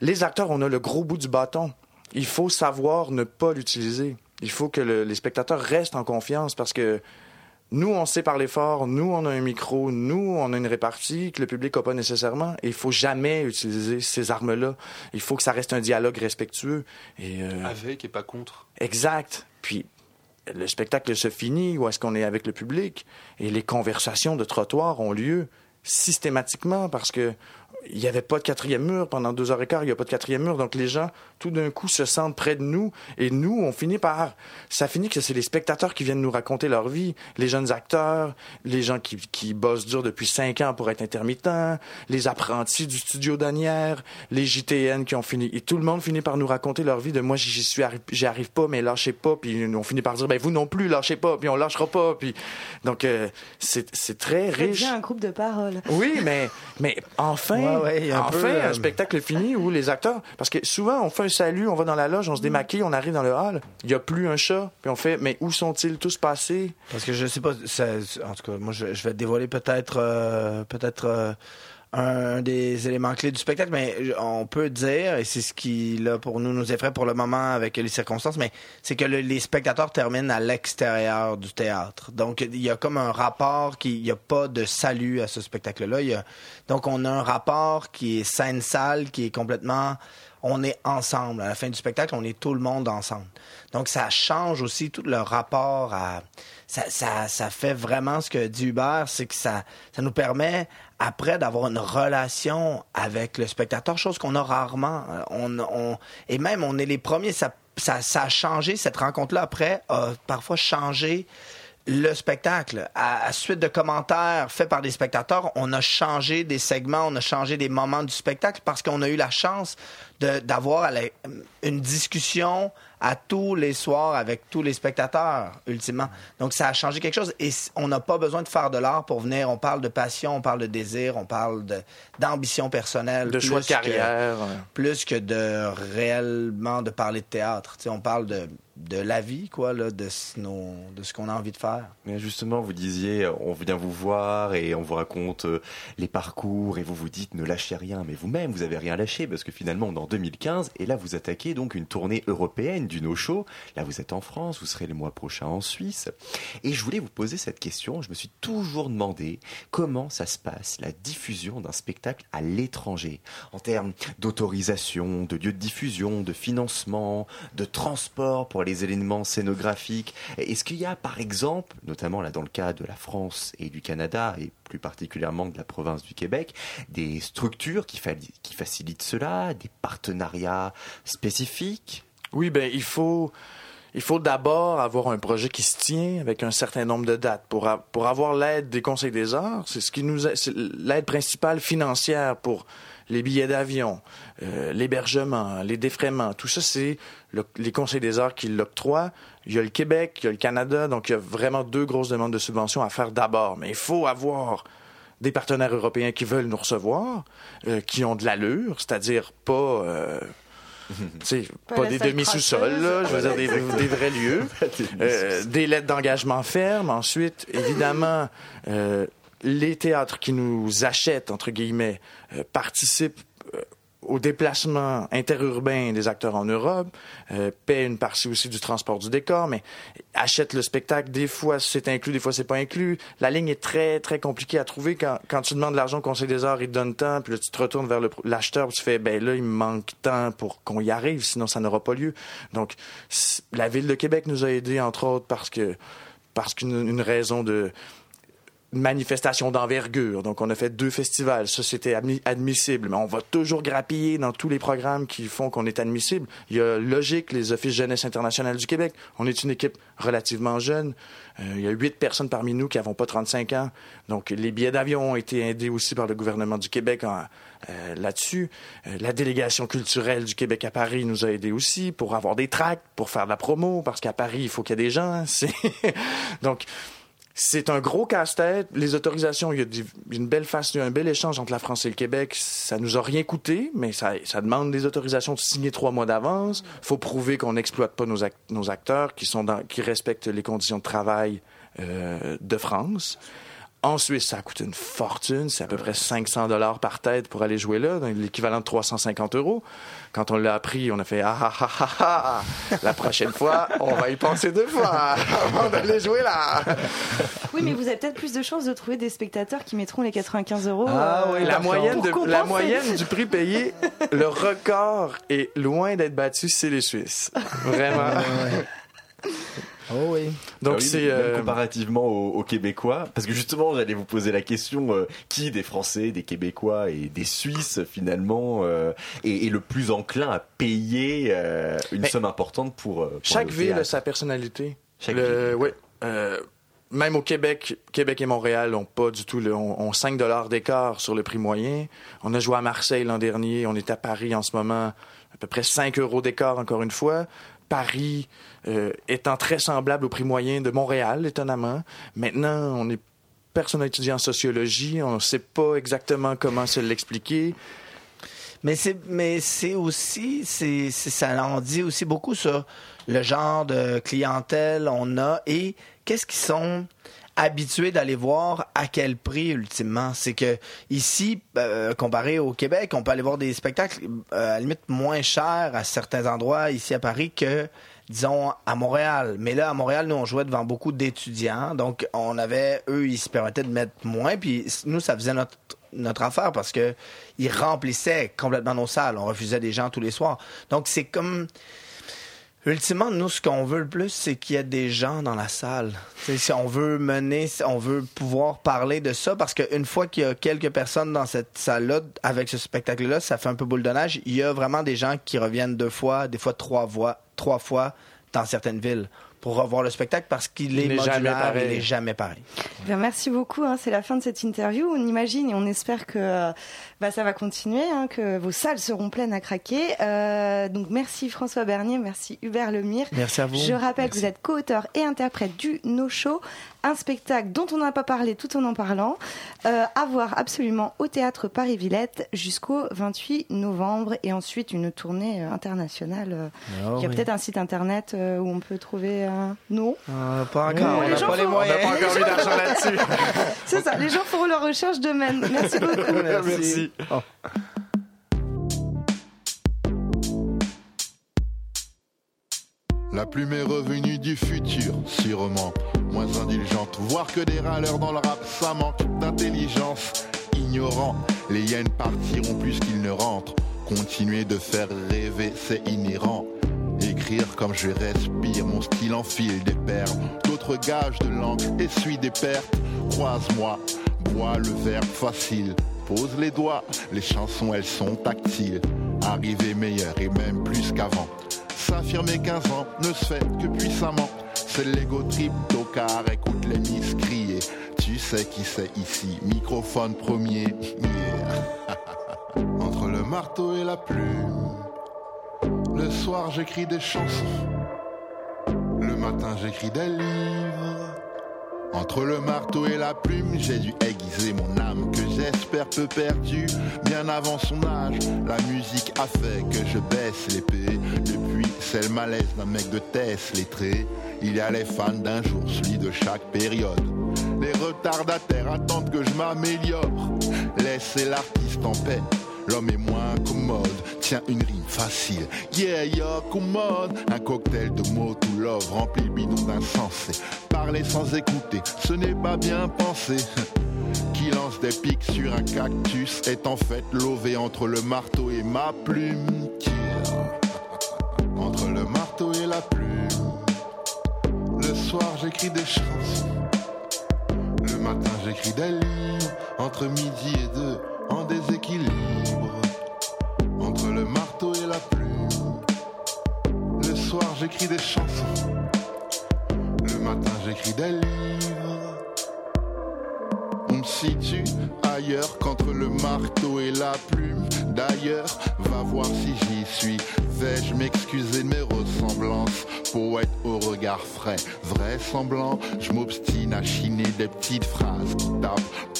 Les acteurs, on a le gros bout du bâton. Il faut savoir ne pas l'utiliser. Il faut que le- les spectateurs restent en confiance parce que nous, on sait parler fort, nous, on a un micro, nous, on a une répartie que le public n'a pas nécessairement. Et il faut jamais utiliser ces armes-là. Il faut que ça reste un dialogue respectueux. Et, euh, Avec et pas contre. Exact. Puis le spectacle se finit, où est-ce qu'on est avec le public, et les conversations de trottoir ont lieu systématiquement parce que il n'y avait pas de quatrième mur pendant deux heures et quart, il n'y a pas de quatrième mur. Donc les gens, tout d'un coup, se sentent près de nous. Et nous, on finit par... Ça finit que c'est les spectateurs qui viennent nous raconter leur vie. Les jeunes acteurs, les gens qui, qui bossent dur depuis cinq ans pour être intermittents, les apprentis du studio d'Anière, les JTN qui ont fini... Et tout le monde finit par nous raconter leur vie de moi, j'y suis, j'y arrive pas, mais lâchez pas. Puis on finit par dire, ben vous non plus, lâchez pas, puis on lâchera pas. Puis donc euh, c'est c'est très riche. C'est un groupe de parole. Oui, mais mais enfin, enfin un spectacle fini où les acteurs, parce que souvent on fait un salut, on va dans la loge, on se démaquille, on arrive dans le hall, il y a plus un chat, puis on fait, mais où sont-ils tous passés? Parce que je sais pas, en tout cas, moi je, vais dévoiler peut-être euh, peut-être euh, un des éléments clés du spectacle, mais on peut dire, et c'est ce qui, là, pour nous, nous effraie pour le moment avec les circonstances, mais c'est que les spectateurs terminent à l'extérieur du théâtre. Donc, il y a comme un rapport qui, il n'y a pas de salut à ce spectacle-là. donc, on a un rapport qui est scène-salle, qui est complètement, on est ensemble. À la fin du spectacle, on est tout le monde ensemble. Donc, ça change aussi tout le rapport à, ça, ça, ça fait vraiment ce que dit Hubert, c'est que ça, ça nous permet après d'avoir une relation avec le spectateur, chose qu'on a rarement. Euh, on, et même, on est les premiers. Ça, ça, ça a changé, cette rencontre-là, après, a parfois changé le spectacle. À, à, suite de commentaires faits par des spectateurs, on a changé des segments, on a changé des moments du spectacle parce qu'on a eu la chance d'avoir une discussion à tous les soirs avec tous les spectateurs, ultimement. Donc, ça a changé quelque chose. Et on n'a pas besoin de faire de l'art pour venir. On parle de passion, on parle de désir, on parle d'ambition personnelle. De choix de carrière. plus que de réellement de parler de théâtre. sais, on parle de de la vie, quoi, là, de, ce, de ce qu'on a envie de faire. Justement, vous disiez, on vient vous voir et on vous raconte euh, les parcours et vous vous dites ne lâchez rien. Mais vous-même, vous avez rien lâché parce que finalement, on est en 2015 et là, vous attaquez donc une tournée européenne du No Show. Là, vous êtes en France, vous serez le mois prochain en Suisse. Et je voulais vous poser cette question. Je me suis toujours demandé comment ça se passe, la diffusion d'un spectacle à l'étranger, en termes d'autorisation, de lieu de diffusion, de financement, de transport pour les éléments scénographiques. Est-ce qu'il y a, par exemple, notamment là dans le cas de la France et du Canada, et plus particulièrement de la province du Québec, des structures qui, qui facilitent cela, des partenariats spécifiques? Oui, ben il faut il faut d'abord avoir un projet qui se tient avec un certain nombre de dates pour, pour avoir l'aide des conseils des arts. C'est ce qui nous l'aide principale financière pour les billets d'avion, euh, l'hébergement, les défraiements, tout ça, c'est les conseils des arts qui l'octroient. Il y a le Québec, il y a le Canada, donc il y a vraiment deux grosses demandes de subventions à faire d'abord. Mais il faut avoir des partenaires européens qui veulent nous recevoir, euh, qui ont de l'allure, c'est-à-dire pas... Euh, pas, pas des demi-sous-sols, je veux dire des, des vrais lieux, euh, des lettres d'engagement fermes. Ensuite, évidemment, euh, les théâtres qui nous achètent, entre guillemets, euh, participent euh, au déplacement interurbain des acteurs en Europe, euh, paient une partie aussi du transport du décor, mais achètent le spectacle. Des fois, c'est inclus, des fois, c'est pas inclus. La ligne est très, très compliquée à trouver. Quand, tu demandes l'argent au Conseil des arts, il te donne temps, puis là, tu te retournes vers l'acheteur, tu fais, ben là, il me manque temps pour qu'on y arrive, sinon ça n'aura pas lieu. Donc, la Ville de Québec nous a aidés, entre autres, parce que parce qu'une raison de manifestation d'envergure. Donc, on a fait deux festivals. Ça, c'était admissible. Mais on va toujours grappiller dans tous les programmes qui font qu'on est admissible. Il y a Logique, les Offices Jeunesse internationale du Québec. On est une équipe relativement jeune. Euh, il y a huit personnes parmi nous qui n'avons pas 35 ans. Donc, les billets d'avion ont été aidés aussi par le gouvernement du Québec euh, là-dessus. Euh, la délégation culturelle du Québec à Paris nous a aidés aussi pour avoir des tracts, pour faire de la promo, parce qu'à Paris, il faut qu'il y ait des gens. Donc, c'est un gros casse-tête. Les autorisations, il y a une belle face, un bel échange entre la France et le Québec. Ça nous a rien coûté, mais ça, demande des autorisations de signer trois mois d'avance. faut prouver qu'on n'exploite pas nos, acteurs, qui, sont qui respectent les conditions de travail euh, de France. En Suisse, ça a coûté une fortune. C'est à peu près 500 dollars par tête pour aller jouer là, l'équivalent de 350 euros. Quand on l'a appris, on a fait ah ah ah ah ah. La prochaine fois, on va y penser deux fois avant d'aller jouer là. Oui, mais vous avez peut-être plus de chances de trouver des spectateurs qui mettront les 95 euros. Ah oui, euh, la moyenne, de, la moyenne du prix payé, le record est loin d'être battu, c'est les Suisses. Vraiment. Oh oui. Donc Ah oui, c'est euh, comparativement aux, aux Québécois, parce que justement j'allais vous poser la question euh, qui des Français, des Québécois et des Suisses finalement euh, est, est le plus enclin à payer euh, une Mais somme importante pour, pour chaque le ville a sa personnalité. Chaque Le- ville. ouais, euh, même au Québec, Québec et Montréal ont pas du tout le, ont, ont 5 dollars d'écart sur le prix moyen. On a joué à Marseille l'an dernier, on est à Paris en ce moment, à peu près 5 euros d'écart encore une fois. Paris euh, étant très semblable au prix moyen de Montréal, étonnamment. Maintenant, on est personne étudié en sociologie, on ne sait pas exactement comment se l'expliquer. Mais c'est, aussi, c'est, ça en dit aussi beaucoup sur le genre de clientèle on a et qu'est-ce qu'ils sont habitués d'aller voir à quel prix ultimement. C'est que ici, euh, comparé au Québec, on peut aller voir des spectacles euh, à limite moins chers à certains endroits ici à Paris que disons à Montréal. Mais là, à Montréal, nous, on jouait devant beaucoup d'étudiants. Donc, on avait, eux, ils se permettaient de mettre moins. Puis nous, ça faisait notre notre affaire parce que ils remplissaient complètement nos salles. On refusait des gens tous les soirs. Donc, c'est comme... Ultimement, nous, ce qu'on veut le plus, c'est qu'il y ait des gens dans la salle. Tu sais, si on veut mener, si on veut pouvoir parler de ça, parce qu'une fois qu'il y a quelques personnes dans cette salle-là, avec ce spectacle-là, ça fait un peu boule de neige. Il y a vraiment des gens qui reviennent deux fois, des fois trois fois, trois fois dans certaines villes pour revoir le spectacle parce qu'il est, Il n'est jamais modulaire, pareil. il est jamais pareil. Ben, merci beaucoup. hein, c'est la fin de cette interview. On imagine et on espère que euh, bah, ça va continuer, hein, que vos salles seront pleines à craquer. Euh, donc merci François Bernier, merci Hubert Lemire. Merci à vous. Je rappelle que vous êtes co-auteur et interprète du No Show, un spectacle dont on n'a pas parlé tout en en parlant, euh, à voir absolument au théâtre Paris-Villette jusqu'au 28 novembre et ensuite une tournée euh, internationale. euh. Ah Il y a oui. peut-être un site internet euh, où on peut trouver. euh, Non Euh, pas encore, on Les n'a pas les moyens. On n'a pas encore mis d'argent là-dessus. C'est ça, les gens feront leur recherche d'eux-mêmes. Merci beaucoup. Merci. La plume est revenue du futur, sûrement moins indulgente. Voir que des râleurs dans le rap, ça manque d'intelligence. Ignorant, les hyènes partiront plus qu'ils ne rentrent. Continuer de faire rêver, c'est inhérent. Écrire comme je respire, mon style enfile des perles. D'autres gages de langue essuient des pertes. Croise-moi, bois le verbe facile. Pose les doigts, les chansons elles sont tactiles. Arriver meilleur et même plus qu'avant. S'affirmer 15 ans ne se fait que puissamment. C'est l'ego trip tocard, écoute les miss crier. Tu sais qui c'est ici, microphone premier. Entre le marteau et la plume. Le soir j'écris des chansons. Le matin j'écris des livres. Entre le marteau et la plume, j'ai dû aiguiser mon âme que j'espère peu perdue. Bien avant son âge, la musique a fait que je baisse l'épée. Depuis, c'est le malaise d'un mec de Tess lettré. Il y a les fans d'un jour, celui de chaque période. Les retardataires attendent que je m'améliore. Laissez l'artiste en paix. L'homme est moins commode, tiens une rime facile. Yeah, yeah, commode. Un cocktail de mots tout love rempli le bidon d'insensé. Parler sans écouter, ce n'est pas bien pensé. Qui lance des pics sur un cactus est en fait lové entre le marteau et ma plume. Entre le marteau et la plume. Le soir j'écris des chansons. Le matin j'écris des livres. Entre midi et deux, en déséquilibre. Le soir j'écris des chansons. Le matin j'écris des livres. Me situe ailleurs qu'entre le marteau et la plume. D'ailleurs, va voir si j'y suis. Vais-je m'excuser de mes ressemblances Poète au regard frais, vrai semblant. Je m'obstine à chiner des petites phrases.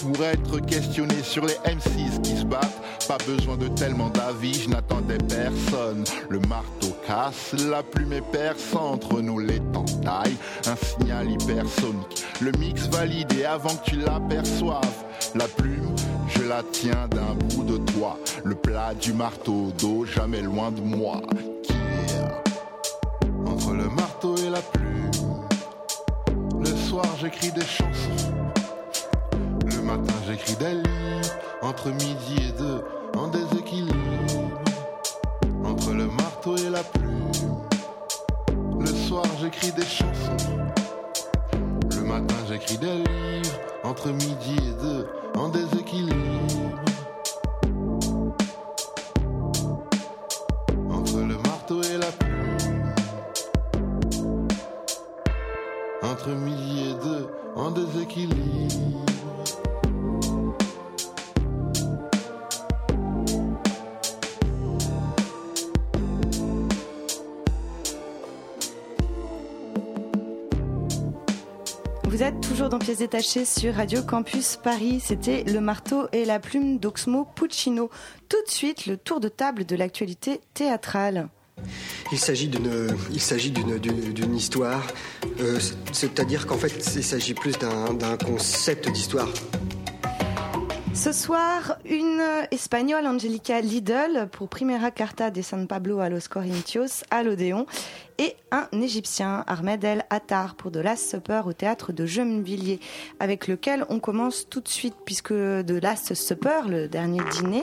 Pour être questionné sur les M6 qui se battent, pas besoin de tellement d'avis, je n'attendais personne. Le marteau casse, la plume est perce entre nous les Un signal hypersonique, le mix validé avant que tu l'aperçoives. La plume, je la tiens d'un bout de toi. Le plat du marteau d'eau, jamais loin de moi. Entre le marteau et la plume, le soir j'écris des chansons. Le matin j'écris des livres. Entre midi et deux, en déséquilibre. Le soir soir j'écris des chansons. Le matin j'écris des livres. Entre midi et deux, en déséquilibre. Entre le marteau et la plume. Entre midi et deux, en déséquilibre. Vous êtes toujours dans Pièces détachées sur Radio Campus Paris. C'était Le marteau et la plume d'Oxmo Puccino. Tout de suite, le tour de table de l'actualité théâtrale. Il s'agit d'une, il s'agit d'une, d'une, d'une histoire, euh, c'est-à-dire qu'en fait, il s'agit plus d'un, d'un concept d'histoire. Ce soir, une espagnole, Angelica Lidl, pour Primera Carta de San Pablo a los Corintios à l'Odéon, et un Égyptien, Ahmed El Attar, pour The Last Supper au théâtre de Gennevilliers, avec lequel on commence tout de suite, puisque The Last Supper, le dernier dîner,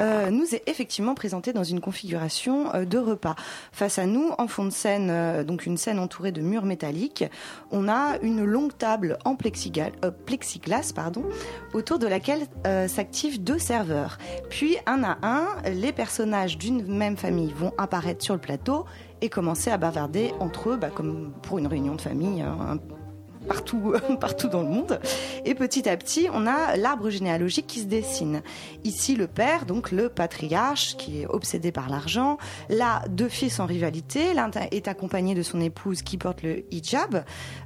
euh, nous est effectivement présenté dans une configuration euh, de repas. Face à nous, en fond de scène, euh, donc une scène entourée de murs métalliques, on a une longue table en plexiglas, autour de laquelle s'activent deux serveurs. Puis, un à un, les personnages d'une même famille vont apparaître sur le plateau et commencer à bavarder entre eux, bah, comme pour une réunion de famille, hein, partout, partout dans le monde. Et petit à petit, on a l'arbre généalogique qui se dessine. Ici, le père, donc le patriarche, qui est obsédé par l'argent. Là, deux fils en rivalité. L'un est accompagné de son épouse qui porte le hijab,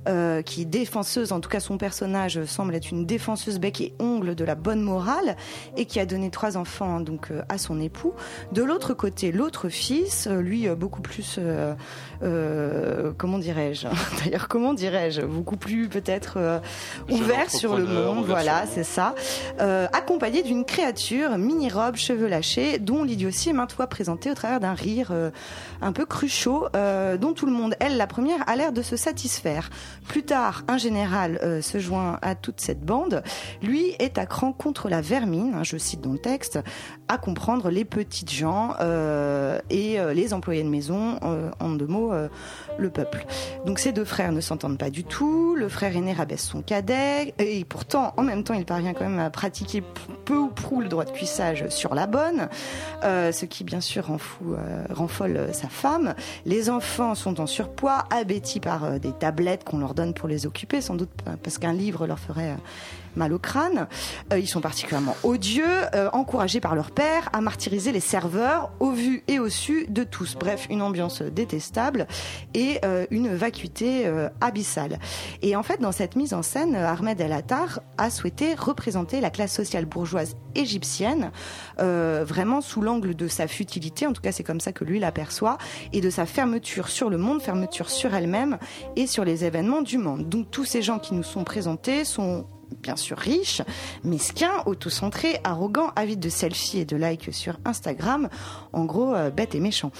euh, qui est défenseuse, en tout cas son personnage semble être une défenseuse bec et ongle de la bonne morale, et qui a donné trois enfants donc euh, à son époux. De l'autre côté, l'autre fils, euh, lui, beaucoup plus, comment dirais-je? D'ailleurs, comment dirais-je? Beaucoup plus peut-être euh, ouvert sur le monde, voilà, c'est ça. Euh, accompagné d'une créature, mini-robe, cheveux lâchés, dont l'idiotie est maintes fois présentée au travers d'un rire euh, un peu cruchot, dont tout le monde, elle, la première, a l'air de se satisfaire. Plus tard, un général se joint à toute cette bande. Lui est à cran contre la vermine, hein, je cite dans le texte, à comprendre les petites gens et les employés de maison, en deux mots, le peuple. Donc ces deux frères ne s'entendent pas du tout. Le frère aîné rabaisse son cadet et pourtant, en même temps, il parvient quand même à pratiquer peu ou prou le droit de cuissage sur la bonne, euh, ce qui bien sûr rend fou, euh, rend folle sa femme. Les enfants sont en surpoids, abétis par euh, des tablettes qu'on leur donne pour les occuper, sans doute parce qu'un livre leur ferait mal au crâne. Euh, ils sont particulièrement odieux, euh, encouragés par leur père à martyriser les serveurs au vu et au su de tous. Bref, une ambiance détestable et euh, une vacuité abyssale. Et en fait, dans cette mise en scène, Ahmed El Attar a souhaité représenter la classe sociale bourgeoise égyptienne, vraiment sous l'angle de sa futilité, en tout cas c'est comme ça que lui l'aperçoit, et de sa fermeture sur le monde, fermeture sur elle-même et sur les événements du monde. Donc tous ces gens qui nous sont présentés sont bien sûr riches, mesquins, autocentrés, arrogants, avides de selfies et de likes sur Instagram, en gros euh, bêtes et méchants.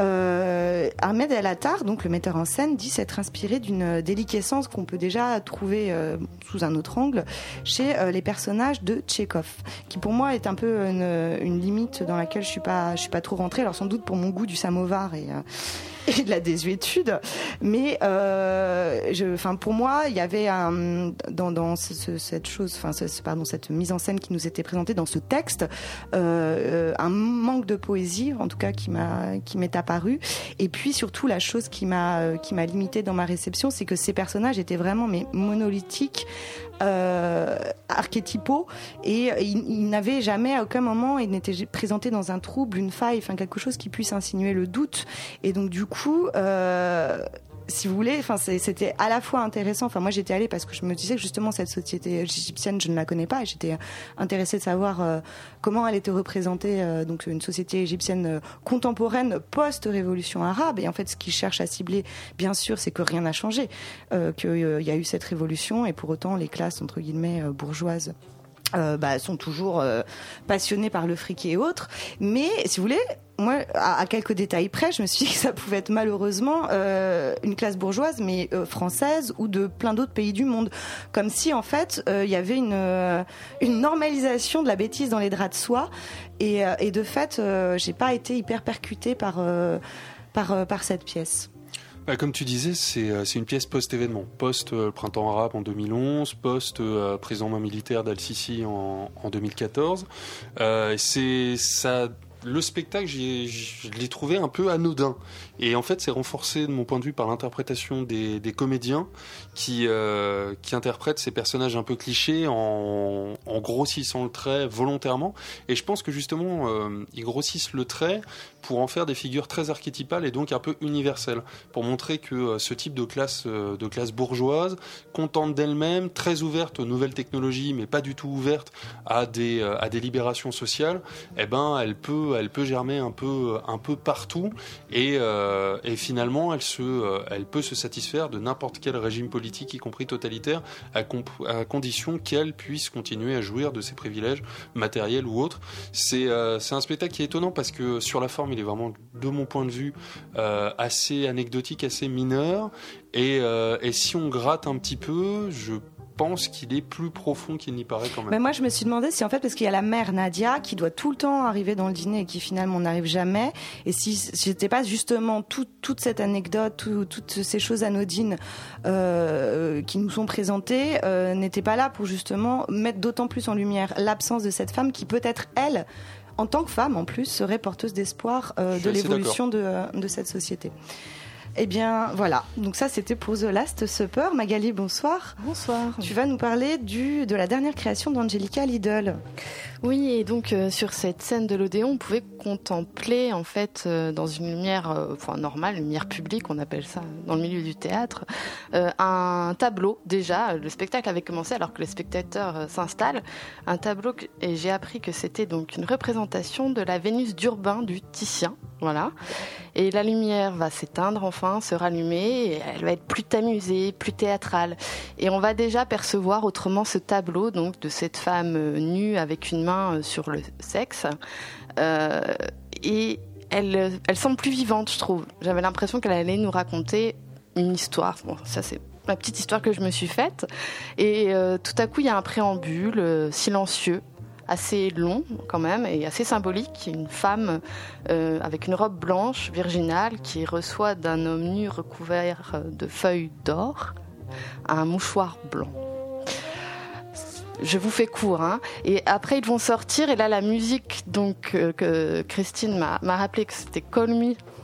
Euh, Ahmed El Attar, donc le metteur en scène, dit s'être inspiré d'une déliquescence qu'on peut déjà trouver euh, sous un autre angle chez les personnages de Tchekhov, qui pour moi est un peu une, limite dans laquelle je suis pas, je suis pas trop rentrée. Alors sans doute pour mon goût du samovar et et de la désuétude. Mais euh, enfin, pour moi, il y avait un, dans, dans ce- ce- cette chose, enfin, ce- pardon, cette mise en scène qui nous était présentée dans ce texte, euh, un manque de poésie, en tout cas, qui m'a, qui m'est apparu. Et puis surtout, la chose qui m'a, euh, qui m'a limité dans ma réception, c'est que ces personnages étaient vraiment mais monolithiques. Euh, archétypaux et euh, ils, n'avaient jamais à aucun moment ils n'étaient présentés dans un trouble une faille enfin quelque chose qui puisse insinuer le doute et donc du euh, si vous voulez, enfin c'était à la fois intéressant. Enfin moi j'étais allée parce que je me disais que justement cette société égyptienne je ne la connais pas. J'étais intéressée de savoir euh, comment elle était représentée euh, donc une société égyptienne contemporaine post-révolution arabe. Et en fait ce qu'ils cherchent à cibler bien sûr c'est que rien n'a changé, qu'il y a eu cette révolution et pour autant les classes entre guillemets bourgeoises euh, bah, sont toujours euh, passionnés par le fric et autres. Mais si vous voulez, moi, à, à quelques détails près, je me suis dit que ça pouvait être malheureusement euh, une classe bourgeoise, mais euh, française ou de plein d'autres pays du monde. Comme si, en fait, euh, il y avait une, euh, une normalisation de la bêtise dans les draps de soie. Et, et de fait, j'ai pas été hyper percutée par, par, par cette pièce. Bah, comme tu disais, c'est euh, une pièce post-événement, post-printemps arabe en 2011, post-président militaire d'Al-Sisi en, en 2014. Euh, c'est ça le spectacle, je l'ai trouvé un peu anodin. Et en fait, c'est renforcé de mon point de vue par l'interprétation des, comédiens qui, euh, qui interprètent ces personnages un peu clichés en, grossissant le trait volontairement. Et je pense que justement, euh, ils grossissent le trait pour en faire des figures très archétypales et donc un peu universelles, pour montrer que euh, ce type de classe, de classe bourgeoise, contente d'elle-même, très ouverte aux nouvelles technologies, mais pas du tout ouverte à des, à des libérations sociales, eh ben, elle peut, elle peut germer un peu, un peu partout et, et finalement, euh, elle peut se satisfaire de n'importe quel régime politique, y compris totalitaire, à, condition qu'elle puisse continuer à jouir de ses privilèges matériels ou autres. C'est euh, c'est un spectacle qui est étonnant parce que sur la forme, il est vraiment, de mon point de vue, euh, assez anecdotique, assez mineur. Et, euh, et si on gratte un petit peu, je pense qu'il est plus profond qu'il n'y paraît quand même. Mais moi, je me suis demandé si en fait, parce qu'il y a la mère Nadia qui doit tout le temps arriver dans le dîner et qui finalement n'arrive jamais, et si c'était pas justement tout- toute cette anecdote, tout- toutes ces choses anodines euh, qui nous sont présentées, euh, n'étaient pas là pour justement mettre d'autant plus en lumière l'absence de cette femme qui peut-être elle, en tant que femme en plus, serait porteuse d'espoir euh, de l'évolution de, de cette société. Eh bien, voilà. Donc ça, c'était pour The Last Supper. Magali, bonsoir. Bonsoir. Tu vas nous parler du, de la dernière création d'Angelica Lidl. Oui, et donc euh, sur cette scène de l'Odéon, on pouvait contempler en fait euh, dans une lumière, euh, enfin normale, lumière publique, on appelle ça dans le milieu du théâtre, euh, un tableau. Déjà, le spectacle avait commencé alors que les spectateurs s'installent. Un tableau que- et j'ai appris que c'était donc une représentation de la Vénus d'Urbain du Titien, Et la lumière va s'éteindre enfin, se rallumer, elle va être plus amusée, plus théâtrale. Et on va déjà percevoir autrement ce tableau donc de cette femme euh, nue avec une main euh, sur le sexe. Euh, et elle, elle semble plus vivante, je trouve. J'avais l'impression qu'elle allait nous raconter une histoire. Bon, ça c'est ma petite histoire que je me suis faite. Et tout à coup, il y a un préambule silencieux assez long quand même et assez symbolique. Une femme euh, avec une robe blanche virginale qui reçoit d'un homme nu recouvert de feuilles d'or un mouchoir blanc. Je vous fais court, hein. Et après ils vont sortir et là la musique donc euh, que Christine m'a m'a rappelé que c'était Call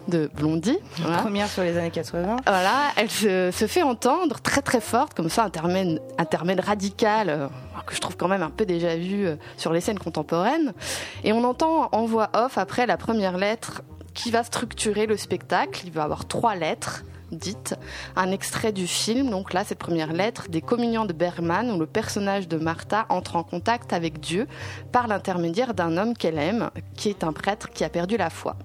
de Blondie. Voilà. Première sur les années 80. Voilà, elle se, se fait entendre très très forte, comme ça, intermède, intermède radical, euh, que je trouve quand même un peu déjà vu euh, sur les scènes contemporaines. Et on entend en voix off après la première lettre qui va structurer le spectacle. Il va avoir trois lettres dites, un extrait du film, donc là cette première lettre, des communions de Bergman, où le personnage de Martha entre en contact avec Dieu par l'intermédiaire d'un homme qu'elle aime, qui est un prêtre qui a perdu la foi.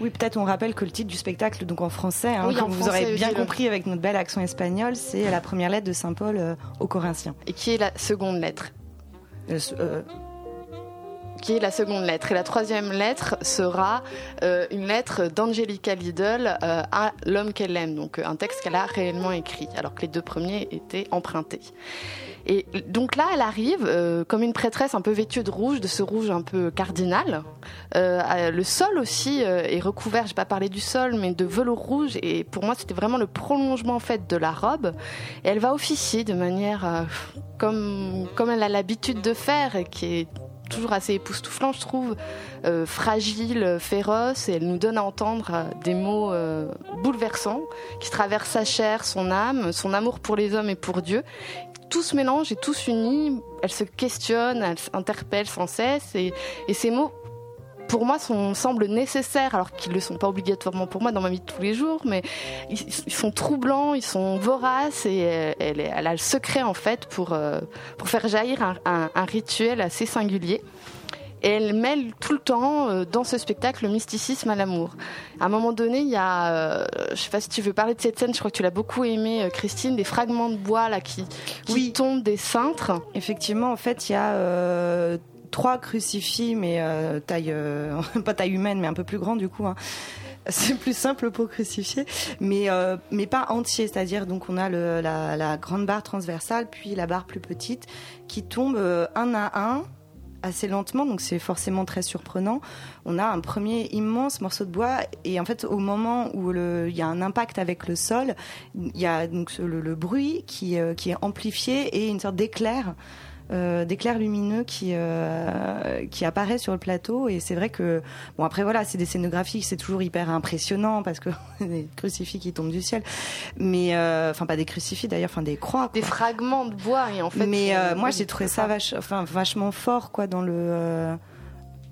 Oui, peut-être on rappelle que le titre du spectacle, donc en français, hein, Oui, en comme vous français, aurez bien compris avec notre bel accent espagnol, c'est la première lettre de Saint Paul euh, aux Corinthiens. Et qui est la seconde lettre? Euh, euh, qui est la seconde lettre. Et la troisième lettre sera euh, une lettre d'Angelica Lidl euh, à l'homme qu'elle aime, donc euh, un texte qu'elle a réellement écrit, alors que les deux premiers étaient empruntés. Et donc là, elle arrive euh, comme une prêtresse un peu vêtue de rouge, de ce rouge un peu cardinal. Le sol aussi est recouvert, j'ai pas parlé du sol, mais de velours rouge. Et pour moi, c'était vraiment le prolongement en fait de la robe. Et elle va officier de manière comme comme elle a l'habitude de faire, et qui est toujours assez époustouflant, je trouve, euh, fragile, euh, féroce, et elle nous donne à entendre euh, des mots bouleversants qui traversent sa chair, son âme, son amour pour les hommes et pour Dieu. Tout se mélange et tout s'unit. Elle se questionne, elle s'interpelle sans cesse, et ces mots pour moi, sont, semblent nécessaires, alors qu'ils ne le sont pas obligatoirement pour moi dans ma vie de tous les jours, mais ils, ils sont troublants, ils sont voraces, et euh, elle, a le secret, en fait, pour, euh, pour faire jaillir un, un- un rituel assez singulier. Et elle mêle tout le temps euh, dans ce spectacle le mysticisme à l'amour. À un moment donné, il y a, euh, je sais pas si tu veux parler de cette scène, je crois que tu l'as beaucoup aimé, euh, Christine, des fragments de bois là qui, qui tombent des cintres. Effectivement, en fait, il y a trois crucifix, mais euh, taille, euh, pas taille humaine, mais un peu plus grand du coup. hein. C'est plus simple pour crucifier, mais euh, mais pas entier, c'est-à-dire donc on a le, la, grande barre transversale, puis la barre plus petite qui tombe un à un assez lentement, donc c'est forcément très surprenant. On a un premier immense morceau de bois, et en fait, au moment où il y a un impact avec le sol, il y a donc le, bruit qui, qui est amplifié et une sorte d'éclair euh, d'éclairs lumineux qui euh, qui apparaît sur le plateau. Et c'est vrai que bon après voilà c'est des scénographies c'est toujours hyper impressionnant parce que des crucifix qui tombent du ciel. Mais euh, enfin pas des crucifix d'ailleurs enfin des croix des fragments de bois et en fait mais moi j'ai trouvé ça vache, enfin vachement fort quoi dans le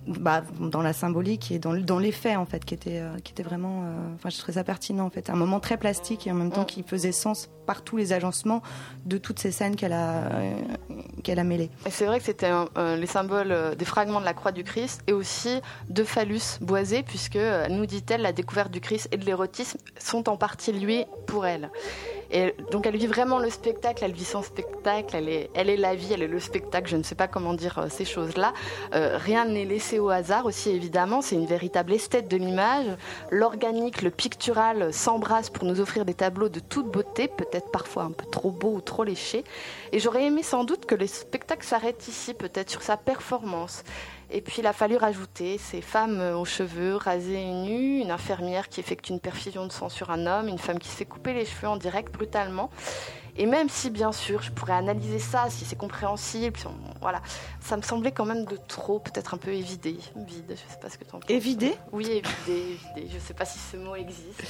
bah, dans la symbolique et dans, dans les faits en fait qui était euh, qui était vraiment euh, enfin je trouvais ça pertinent en fait. Un moment très plastique et en même temps qui faisait sens par tous les agencements de toutes ces scènes qu'elle a euh, qu'elle a mêlées. Et c'est vrai que c'était les symboles des fragments de la croix du Christ et aussi de phallus boisé puisque nous dit-elle la découverte du Christ et de l'érotisme sont en partie liées pour elle et donc elle vit vraiment le spectacle, elle vit son spectacle, elle est, elle est la vie, elle est le spectacle, je ne sais pas comment dire euh, ces choses-là. Euh, rien n'est laissé au hasard aussi évidemment, c'est une véritable esthète de l'image. L'organique, le pictural s'embrasse pour nous offrir des tableaux de toute beauté, peut-être parfois un peu trop beaux ou trop léchés. Et j'aurais aimé sans doute que le spectacle s'arrête ici, peut-être sur sa performance. Et puis il a fallu rajouter ces femmes aux cheveux rasés et nus, une infirmière qui effectue une perfusion de sang sur un homme, une femme qui se fait couper les cheveux en direct brutalement. Et même si, bien sûr, je pourrais analyser ça, si c'est compréhensible, voilà, ça me semblait quand même de trop, peut-être un peu évidé, vide. Je sais pas ce que tu en penses. Évidé? Oui, évidé, évidé. Je sais pas si ce mot existe.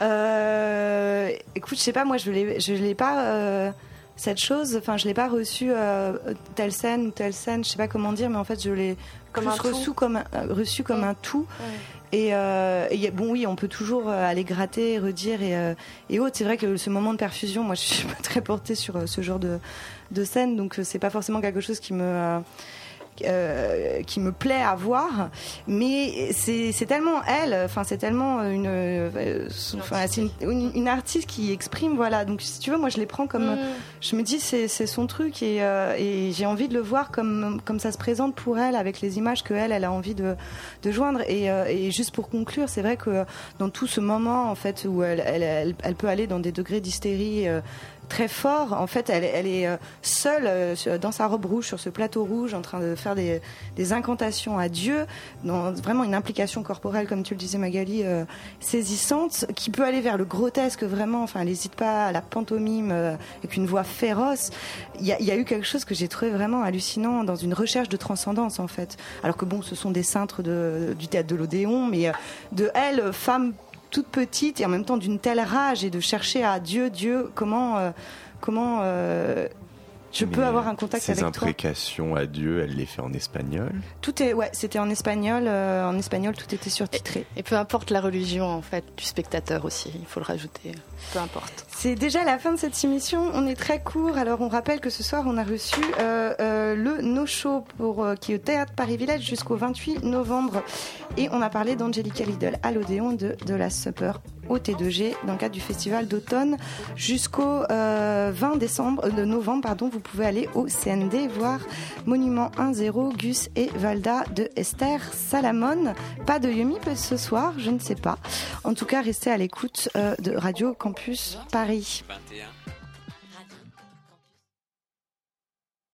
Euh, écoute, je sais pas, moi, je l'ai, je l'ai pas. Euh, cette chose, enfin, je l'ai pas reçu euh, telle scène ou telle scène, je sais pas comment dire, mais en fait, je l'ai comme reçu comme un, euh, reçu comme un tout. Et, euh, bon, oui, on peut toujours euh, aller gratter, redire et, et autres. C'est vrai que ce moment de perfusion, moi, je suis pas très portée sur ce genre de, de scène, donc c'est pas forcément quelque chose qui me euh, qui me plaît à voir, mais c'est tellement elle, enfin c'est tellement une, euh, une, une, artiste qui exprime, voilà. Donc si tu veux, moi je les prends comme, mm. je me dis c'est son truc et, euh, et j'ai envie de le voir comme comme ça se présente pour elle avec les images que elle, elle a envie de, de joindre. Et, et juste pour conclure, c'est vrai que dans tout ce moment en fait où elle, elle, elle, peut aller dans des degrés d'hystérie très fort. En fait, elle, est euh, seule euh, dans sa robe rouge sur ce plateau rouge, en train de faire des, incantations à Dieu, dans vraiment une implication corporelle, comme tu le disais Magali, euh, saisissante, qui peut aller vers le grotesque vraiment. Enfin, elle n'hésite pas à la pantomime avec une voix féroce. Il y a, eu quelque chose que j'ai trouvé vraiment hallucinant dans une recherche de transcendance en fait. Alors que bon, ce sont des cintres du théâtre de l'Odéon, mais de elle, femme toute petite et en même temps d'une telle rage et de chercher à Dieu, Dieu, comment, euh, comment euh, je peux avoir un contact avec toi. Ces imprécations à Dieu, elle les fait en espagnol Tout est, ouais, c'était en espagnol. Euh, en espagnol, tout était surtitré. Et, peu importe la religion, en fait, du spectateur aussi, il faut le rajouter. Peu importe. C'est déjà la fin de cette émission. On est très court. Alors, on rappelle que ce soir, on a reçu euh, euh, le No Show pour, qui est au Théâtre Paris Village jusqu'au 28 novembre. Et on a parlé d'Angelica Lidl à l'Odéon de, de la Supper au T2G dans le cadre du festival d'automne jusqu'au 20 euh, décembre, euh, de novembre. Pardon, vous pouvez aller au CND voir Monument 1-0 Gus et Valda de Esther Salamone. Pas de Yumi ce soir, je ne sais pas. En tout cas, restez à l'écoute euh, de Radio Campus Paris. 21.